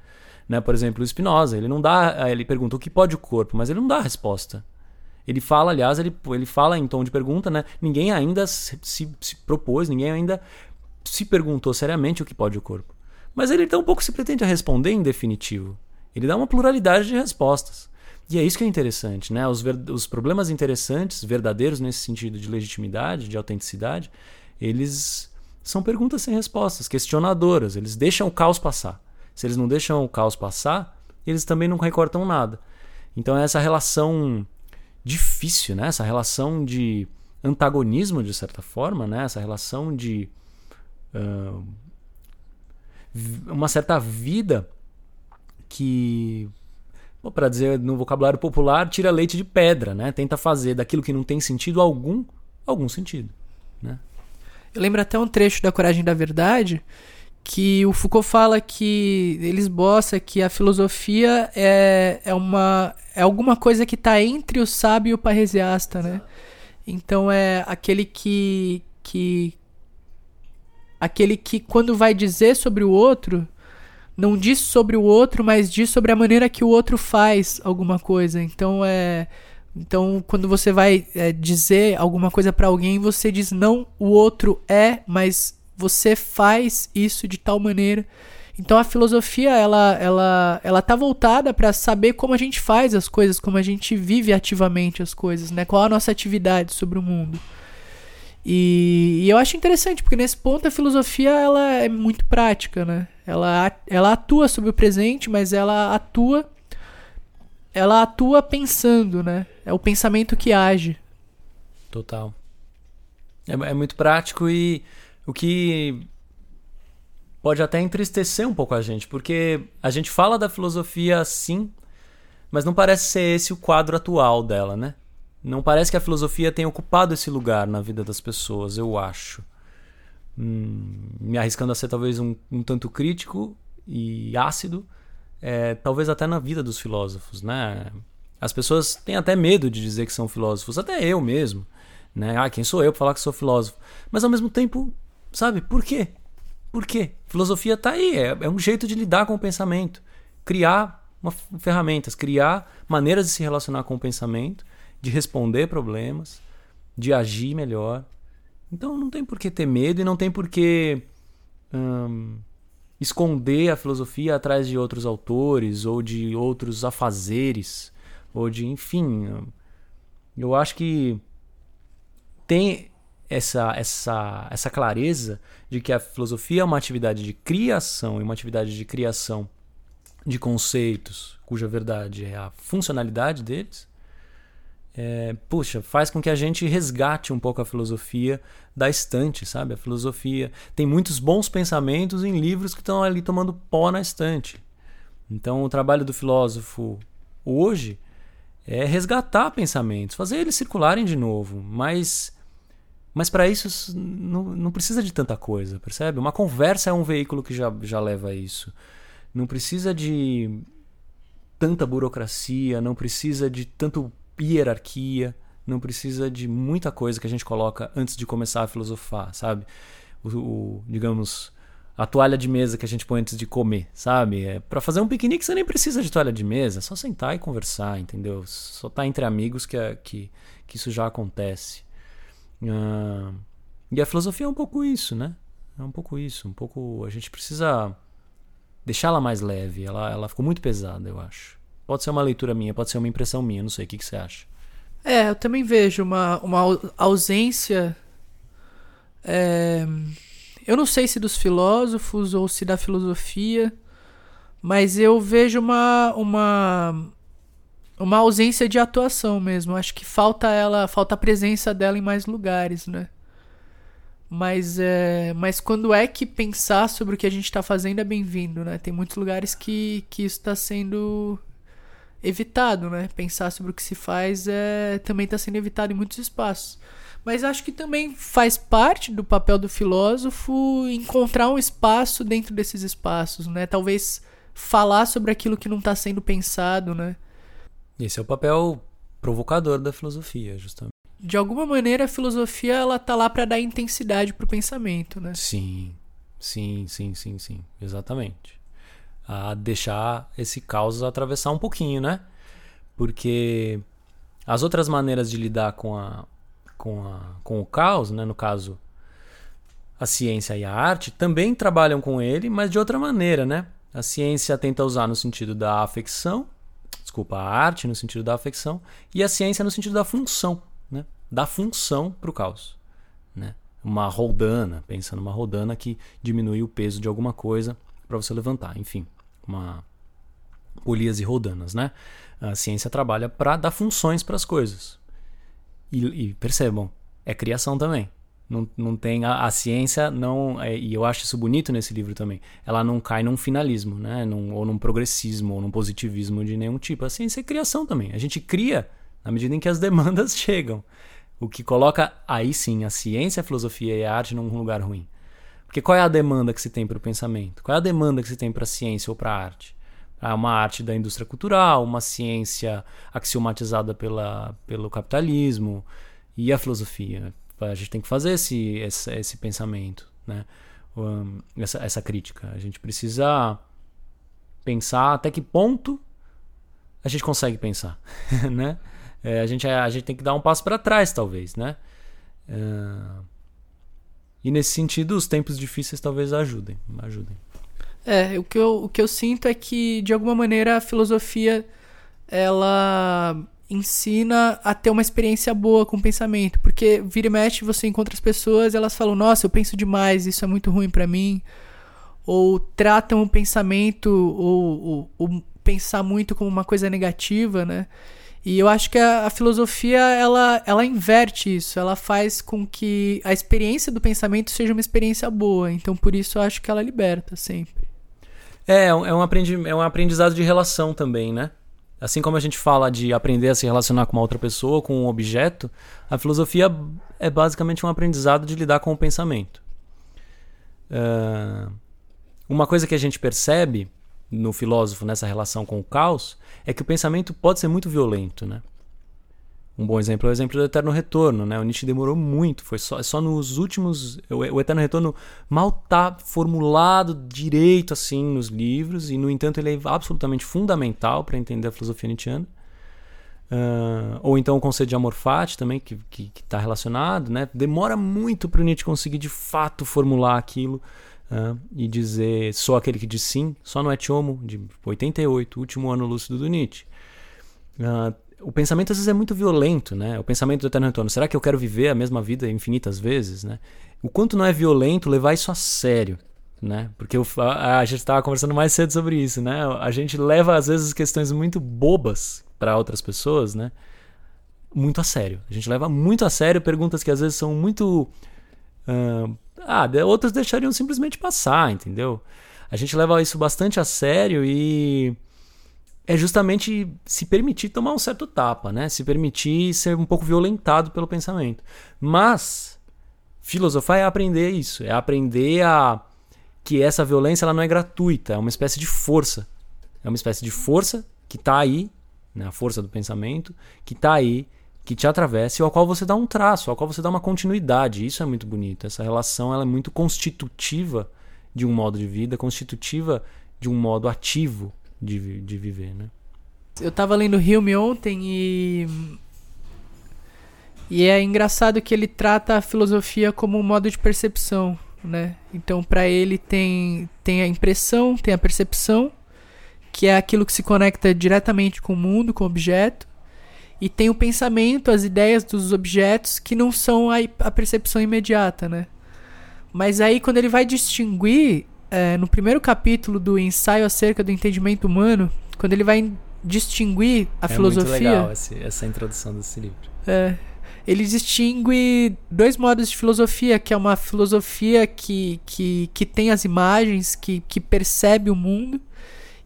Né? Por exemplo, o Spinoza, ele não dá, ele pergunta o que pode o corpo, mas ele não dá a resposta. Ele fala, aliás, ele, ele fala em tom de pergunta, né? Ninguém ainda se, se, se propôs, ninguém ainda se perguntou seriamente o que pode o corpo. Mas ele tão pouco se pretende a responder em definitivo. Ele dá uma pluralidade de respostas. E é isso que é interessante, né? Os, os problemas interessantes, verdadeiros nesse sentido de legitimidade, de autenticidade, eles são perguntas sem respostas, questionadoras. Eles deixam o caos passar. Se eles não deixam o caos passar, eles também não recortam nada. Então é essa relação difícil, né? Essa relação de antagonismo de certa forma, né? Essa relação de uh, uma certa vida que para dizer no vocabulário popular, tira leite de pedra, né? Tenta fazer daquilo que não tem sentido algum, algum sentido, né? Eu lembro até um trecho da Coragem da Verdade que o Foucault fala que ele esboça que a filosofia é, é, uma, é alguma coisa que está entre o sábio e o parresiasta, né? Então é aquele que, que aquele que quando vai dizer sobre o outro não diz sobre o outro, mas diz sobre a maneira que o outro faz alguma coisa. Então é então quando você vai é, dizer alguma coisa para alguém, você diz não o outro é, mas você faz isso de tal maneira. Então a filosofia ela ela ela tá voltada para saber como a gente faz as coisas, como a gente vive ativamente as coisas, né? Qual a nossa atividade sobre o mundo. E, e eu acho interessante porque nesse ponto a filosofia ela é muito prática, né? Ela ela atua sobre o presente, mas ela atua ela atua pensando, né? É o pensamento que age. Total. É, é muito prático e o que pode até entristecer um pouco a gente, porque a gente fala da filosofia assim, mas não parece ser esse o quadro atual dela, né? Não parece que a filosofia tenha ocupado esse lugar na vida das pessoas, eu acho. Hum, me arriscando a ser talvez um, um tanto crítico e ácido, é, talvez até na vida dos filósofos, né? As pessoas têm até medo de dizer que são filósofos, até eu mesmo. Né? Ah, quem sou eu para falar que sou filósofo? Mas ao mesmo tempo Sabe? Por quê? Por quê? Filosofia está aí, é, é um jeito de lidar com o pensamento. Criar uma, ferramentas, criar maneiras de se relacionar com o pensamento, de responder problemas, de agir melhor. Então não tem por que ter medo e não tem por que hum, esconder a filosofia atrás de outros autores ou de outros afazeres ou de enfim. Eu acho que tem essa, essa, essa clareza de que a filosofia é uma atividade de criação e uma atividade de criação de conceitos cuja verdade é a funcionalidade deles, é, puxa, faz com que a gente resgate um pouco a filosofia da estante, sabe? A filosofia tem muitos bons pensamentos em livros que estão ali tomando pó na estante. Então, o trabalho do filósofo hoje é resgatar pensamentos, fazer eles circularem de novo, mas mas para isso não, não precisa de tanta coisa, percebe? Uma conversa é um veículo que já, já leva a isso. Não precisa de tanta burocracia, não precisa de tanto hierarquia, não precisa de muita coisa que a gente coloca antes de começar a filosofar, sabe? O, o digamos, a toalha de mesa que a gente põe antes de comer, sabe? É, para fazer um piquenique você nem precisa de toalha de mesa, é só sentar e conversar, entendeu? Só tá entre amigos que, é, que, que isso já acontece. Uh, e a filosofia é um pouco isso, né? É um pouco isso. Um pouco. A gente precisa deixá-la mais leve. Ela, ela ficou muito pesada, eu acho. Pode ser uma leitura minha, pode ser uma impressão minha, não sei. O que, que você acha? É, eu também vejo uma, uma ausência. É, eu não sei se dos filósofos ou se da filosofia, mas eu vejo uma, uma uma ausência de atuação mesmo. Acho que falta ela, falta a presença dela em mais lugares, né? Mas, é, mas quando é que pensar sobre o que a gente está fazendo é bem-vindo, né? Tem muitos lugares que, que isso está sendo evitado, né? Pensar sobre o que se faz é, também está sendo evitado em muitos espaços. Mas acho que também faz parte do papel do filósofo encontrar um espaço dentro desses espaços, né? Talvez falar sobre aquilo que não está sendo pensado, né? Esse é o papel provocador da filosofia, justamente. De alguma maneira, a filosofia ela tá lá para dar intensidade pro pensamento, né? Sim, sim, sim, sim, sim, exatamente. A deixar esse caos atravessar um pouquinho, né? Porque as outras maneiras de lidar com a, com a, com o caos, né? No caso, a ciência e a arte também trabalham com ele, mas de outra maneira, né? A ciência tenta usar no sentido da afecção desculpa, a arte no sentido da afecção e a ciência no sentido da função, né? Da função para o caos, né? Uma roldana, pensa numa roldana que diminui o peso de alguma coisa para você levantar, enfim, uma polias e roldanas, né? A ciência trabalha para dar funções para as coisas. E, e, percebam, é criação também. Não, não tem a, a ciência não é, e eu acho isso bonito nesse livro também. Ela não cai num finalismo, né? Num, ou num progressismo ou num positivismo de nenhum tipo. A ciência é criação também. A gente cria na medida em que as demandas chegam. O que coloca aí sim a ciência, a filosofia e a arte num lugar ruim. Porque qual é a demanda que se tem para o pensamento? Qual é a demanda que se tem para a ciência ou para a arte? Ah, uma arte da indústria cultural, uma ciência axiomatizada pela, pelo capitalismo e a filosofia. A gente tem que fazer esse, esse, esse pensamento, né? Um, essa, essa crítica. A gente precisa pensar até que ponto a gente consegue pensar, né? É, a, gente, a gente tem que dar um passo para trás, talvez, né? Uh, e nesse sentido, os tempos difíceis talvez ajudem, ajudem. É, o que, eu, o que eu sinto é que, de alguma maneira, a filosofia ela ensina a ter uma experiência boa com o pensamento. Porque vira e mexe, você encontra as pessoas e elas falam: Nossa, eu penso demais, isso é muito ruim para mim. Ou tratam o pensamento, ou, ou, ou, pensar muito como uma coisa negativa, né? E eu acho que a, a, filosofia ela, ela inverte isso, ela faz com que a experiência do pensamento seja uma experiência boa. Então por isso eu acho que ela liberta sempre. É, é um, aprendi é um aprendizado de relação também, né? Assim como a gente fala de aprender a se relacionar com uma outra pessoa, com um objeto, a filosofia é basicamente um aprendizado de lidar com o pensamento. Uh, uma coisa que a gente percebe no filósofo nessa relação com o caos é que o pensamento pode ser muito violento, né? Um bom exemplo é o exemplo do Eterno Retorno, né? O Nietzsche demorou muito, foi só, só nos últimos. O, Eterno Retorno mal tá formulado direito assim nos livros, e no entanto ele é absolutamente fundamental para entender a filosofia nietzschiana. Uh, ou então o conceito de amor fati também, que está relacionado, né? Demora muito para o Nietzsche conseguir de fato formular aquilo uh, e dizer sou aquele que diz sim, só no Et Homo, de 88, último ano lúcido do Nietzsche. Uh, o pensamento às vezes é muito violento, né? O pensamento do eterno retorno. Será que eu quero viver a mesma vida infinitas vezes, né? O quanto não é violento levar isso a sério, né? Porque eu, a, a, gente estava conversando mais cedo sobre isso, né? A gente leva às vezes questões muito bobas para outras pessoas, né? Muito a sério. A gente leva muito a sério perguntas que às vezes são muito uh, ah, outras deixariam simplesmente passar, entendeu? A gente leva isso bastante a sério e é justamente se permitir tomar um certo tapa, né? Se permitir ser um pouco violentado pelo pensamento. Mas filosofar é aprender isso, é aprender a que essa violência ela não é gratuita, é uma espécie de força. É uma espécie de força que está aí, né? a força do pensamento, que está aí, que te atravessa e ao qual você dá um traço, ao qual você dá uma continuidade. Isso é muito bonito. Essa relação ela é muito constitutiva de um modo de vida, constitutiva de um modo ativo de, de viver, né? Eu tava lendo Hume ontem e e é engraçado que ele trata a filosofia como um modo de percepção, né? Então, para ele tem tem a impressão, tem a percepção, que é aquilo que se conecta diretamente com o mundo, com o objeto, e tem o pensamento, as ideias dos objetos que não são a, a percepção imediata, né? Mas aí quando ele vai distinguir é, no primeiro capítulo do ensaio acerca do entendimento humano, quando ele vai distinguir a é filosofia. Muito legal esse, essa introdução desse livro. É, ele distingue dois modos de filosofia, que é uma filosofia que, que, que tem as imagens, que, que percebe o mundo,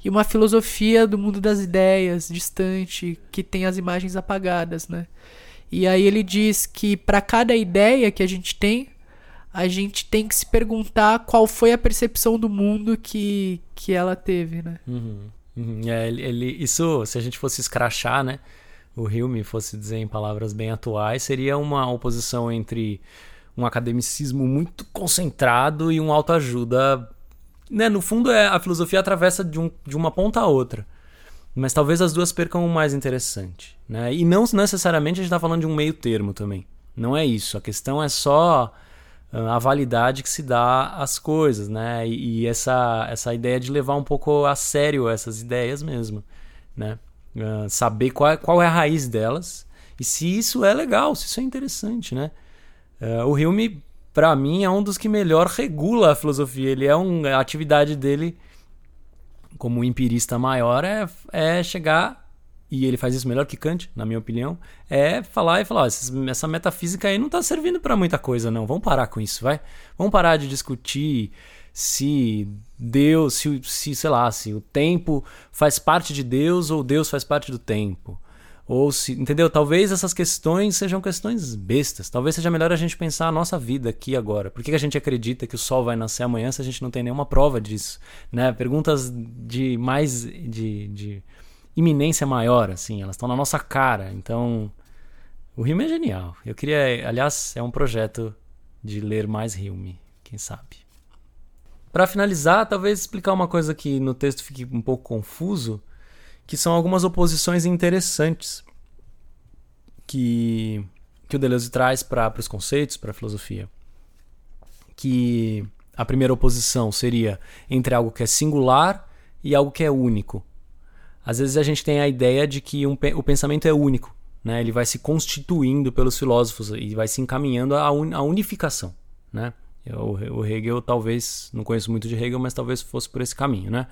e uma filosofia do mundo das ideias, distante, que tem as imagens apagadas, né? E aí ele diz que para cada ideia que a gente tem, a gente tem que se perguntar qual foi a percepção do mundo que, que ela teve, né? Uhum, uhum. É, ele, ele, isso, se a gente fosse escrachar, né? O Hume fosse dizer em palavras bem atuais, seria uma oposição entre um academicismo muito concentrado e um autoajuda. Né? No fundo, é, a filosofia atravessa de, um, de uma ponta a outra. Mas talvez as duas percam o mais interessante. Né? E não necessariamente a gente está falando de um meio termo também. Não é isso. A questão é só a validade que se dá às coisas, né? E, e, essa, essa ideia de levar um pouco a sério essas ideias mesmo, né? uh, saber qual é, qual é a raiz delas e se isso é legal, se isso é interessante, né? Uh, o Hume, para mim, é um dos que melhor regula a filosofia. Ele é um, a atividade dele como empirista maior é, é chegar e ele faz isso melhor que Kant, na minha opinião, é falar e falar: ó, essa metafísica aí não está servindo para muita coisa, não. Vamos parar com isso, vai? Vamos parar de discutir se Deus, se, se sei lá, se o tempo faz parte de Deus ou Deus faz parte do tempo. Ou se, entendeu? Talvez essas questões sejam questões bestas. Talvez seja melhor a gente pensar a nossa vida aqui agora. Por que a gente acredita que o sol vai nascer amanhã se a gente não tem nenhuma prova disso? Né? Perguntas de mais de, de iminência maior, assim, elas estão na nossa cara. Então, o Hilme é genial. Eu queria, aliás, é um projeto de ler mais Hilme, quem sabe. Para finalizar, talvez explicar uma coisa que no texto fique um pouco confuso, que são algumas oposições interessantes que, que o Deleuze traz para os conceitos, para a filosofia. Que a primeira oposição seria entre algo que é singular e algo que é único. Às vezes a gente tem a ideia de que um, o pensamento é único, né? ele vai se constituindo pelos filósofos e vai se encaminhando à, un, à unificação. Né? O Hegel, talvez, não conheço muito de Hegel, mas talvez fosse por esse caminho. Né?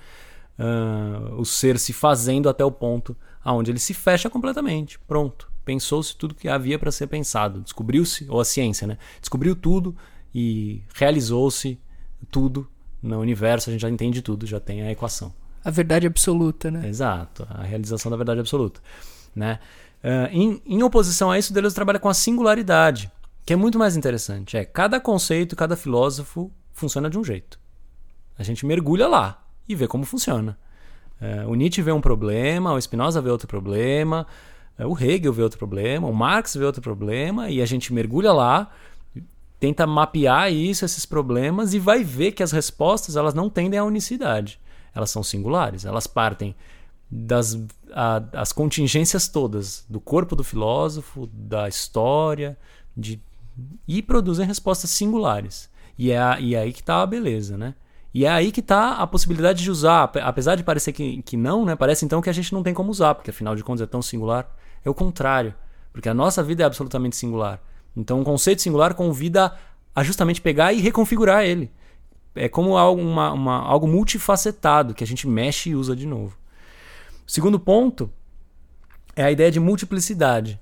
Uh, o ser se fazendo até o ponto aonde ele se fecha completamente. Pronto. Pensou-se tudo que havia para ser pensado. Descobriu-se, ou a ciência, né? Descobriu tudo e realizou-se tudo no universo. A gente já entende tudo, já tem a equação a verdade absoluta, né? Exato, a realização da verdade absoluta, né? Uh, em, em, oposição a isso, Deleuze trabalha com a singularidade, que é muito mais interessante. É cada conceito, cada filósofo funciona de um jeito. A gente mergulha lá e vê como funciona. Uh, o Nietzsche vê um problema, o Spinoza vê outro problema, uh, o Hegel vê outro problema, o Marx vê outro problema e a gente mergulha lá, tenta mapear isso, esses problemas e vai ver que as respostas elas não tendem à unicidade elas são singulares. Elas partem das a, as contingências todas do corpo do filósofo, da história, de, e produzem respostas singulares. E é, e é aí que está a beleza, né? E é aí que está a possibilidade de usar, apesar de parecer que, que não, né? Parece então que a gente não tem como usar, porque afinal de contas é tão singular. É o contrário, porque a nossa vida é absolutamente singular. Então, um conceito singular convida a justamente pegar e reconfigurar ele é como algo, uma, uma, algo multifacetado que a gente mexe e usa de novo. O segundo ponto é a ideia de multiplicidade.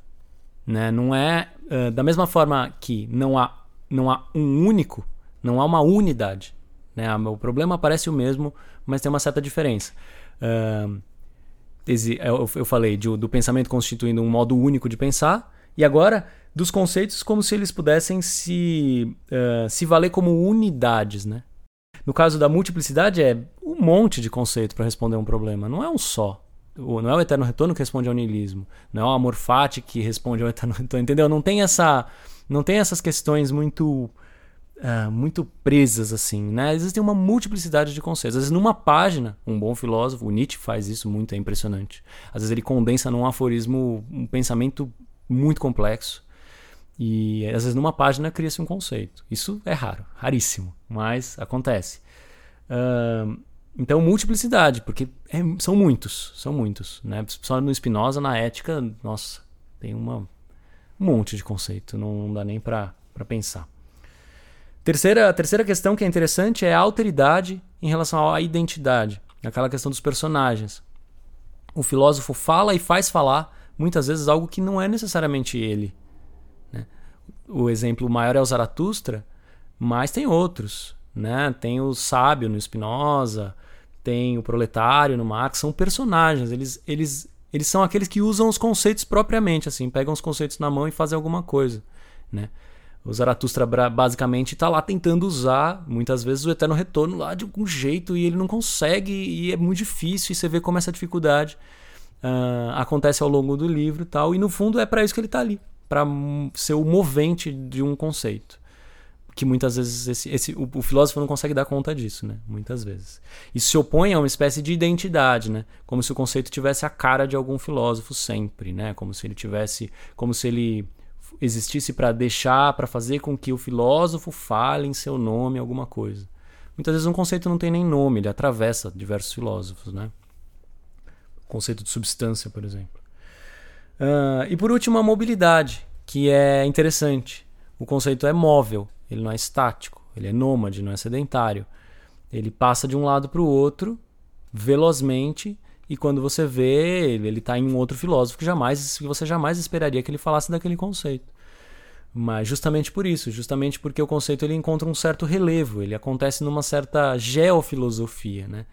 Né? Não é uh, da mesma forma que não há, não há um único, não há uma unidade. Né? O problema parece o mesmo, mas tem uma certa diferença. Uh, eu, eu falei de, do pensamento constituindo um modo único de pensar, e agora dos conceitos como se eles pudessem se, uh, se valer como unidades, né? No caso da multiplicidade, é um monte de conceito para responder um problema, não é um só. Não é o eterno retorno que responde ao niilismo, não é o amor fati que responde ao eterno retorno, entendeu? Não tem essa, não tem essas questões muito Uh, muito presas assim, né? Existem uma multiplicidade de conceitos. Às vezes numa página, um bom filósofo, o Nietzsche faz isso muito, é impressionante. Às vezes ele condensa num aforismo um pensamento muito complexo. E às vezes numa página cria-se um conceito. Isso é raro, raríssimo, mas acontece. Uh, então, multiplicidade, porque é, são muitos, são muitos. Né? Só no Spinoza, na ética, nossa, tem uma, um monte de conceito, não, não dá nem para pensar. Terceira, a terceira questão que é interessante é a alteridade em relação à identidade, aquela questão dos personagens. O filósofo fala e faz falar, muitas vezes, algo que não é necessariamente ele o exemplo maior é o Zaratustra, mas tem outros, né? Tem o sábio no Spinoza, tem o proletário no Marx, são personagens, eles, eles, eles são aqueles que usam os conceitos propriamente, assim, pegam os conceitos na mão e fazem alguma coisa, né? O Zaratustra basicamente está lá tentando usar, muitas vezes, o eterno retorno lá de algum jeito e ele não consegue e é muito difícil e você vê como essa dificuldade uh, acontece ao longo do livro e tal. E no fundo é para isso que ele está ali, para ser o movente de um conceito. Que muitas vezes esse, esse, o, o, filósofo não consegue dar conta disso, né? Muitas vezes. Isso se opõe a uma espécie de identidade, né? Como se o conceito tivesse a cara de algum filósofo sempre, né? Como se ele tivesse, como se ele existisse para deixar, para fazer com que o filósofo fale em seu nome alguma coisa. Muitas vezes um conceito não tem nem nome, ele atravessa diversos filósofos, né? conceito de substância, por exemplo. Uh, e por último, a mobilidade, que é interessante. O conceito é móvel, ele não é estático, ele é nômade, não é sedentário. Ele passa de um lado para o outro velozmente e quando você vê, ele está em um outro filósofo que jamais, que você jamais esperaria que ele falasse daquele conceito. Mas justamente por isso, justamente porque o conceito ele encontra um certo relevo, ele acontece numa certa geofilosofia, né?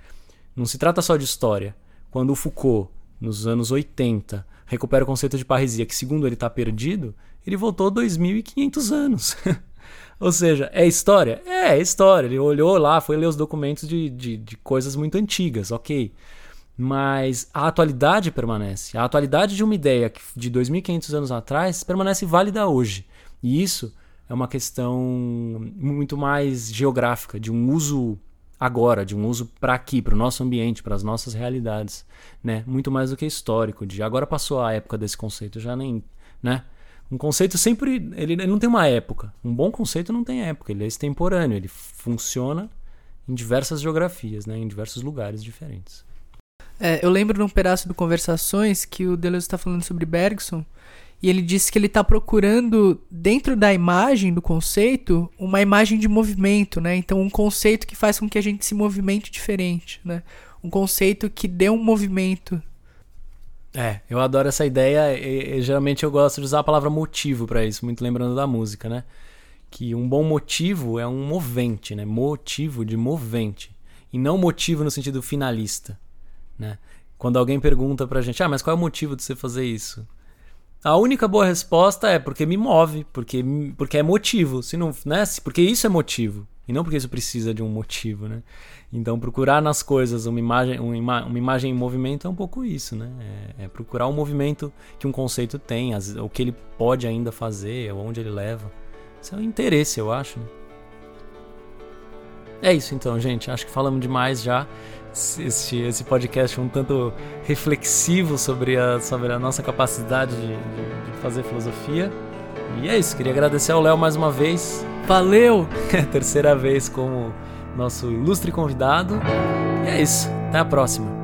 Não se trata só de história. Quando o Foucault, nos anos 80, recupera o conceito de parresia, que segundo ele está perdido, ele voltou 2.500 anos. Ou seja, é história? É, é história. Ele olhou lá, foi ler os documentos de, de, de coisas muito antigas, ok. Mas a atualidade permanece. A atualidade de uma ideia de 2.500 anos atrás permanece válida hoje. E isso é uma questão muito mais geográfica, de um uso agora, de um uso para aqui, para o nosso ambiente, para as nossas realidades, né? Muito mais do que histórico, de agora passou a época desse conceito, já nem, né? Um conceito sempre ele, ele não tem uma época. Um bom conceito não tem época, ele é extemporâneo, ele funciona em diversas geografias, né? Em diversos lugares diferentes. É, eu lembro num pedaço do Conversações que o Deleuze está falando sobre Bergson e ele disse que ele está procurando dentro da imagem do conceito uma imagem de movimento, né? Então um conceito que faz com que a gente se movimente diferente, né? Um conceito que dê um movimento. É, eu adoro essa ideia e, e geralmente eu gosto de usar a palavra motivo para isso, muito lembrando da música, né? Que um bom motivo é um movente, né? Motivo de movente e não motivo no sentido finalista. Né? Quando alguém pergunta pra gente, ah, mas qual é o motivo de você fazer isso? A única boa resposta é porque me move, porque, porque é motivo, se não, né? Porque isso é motivo e não porque isso precisa de um motivo, né? Então procurar nas coisas uma imagem, uma, uma imagem em movimento é um pouco isso, né? É, é procurar o movimento que um conceito tem, as, o que ele pode ainda fazer, onde ele leva. Isso é um interesse, eu acho. Né? É isso então, gente. Acho que falamos demais já esse, esse podcast um tanto reflexivo sobre a, sobre a nossa capacidade de, de, de fazer filosofia. E é isso, queria agradecer ao Léo mais uma vez. Valeu! Terceira vez como nosso ilustre convidado. E é isso, até a próxima.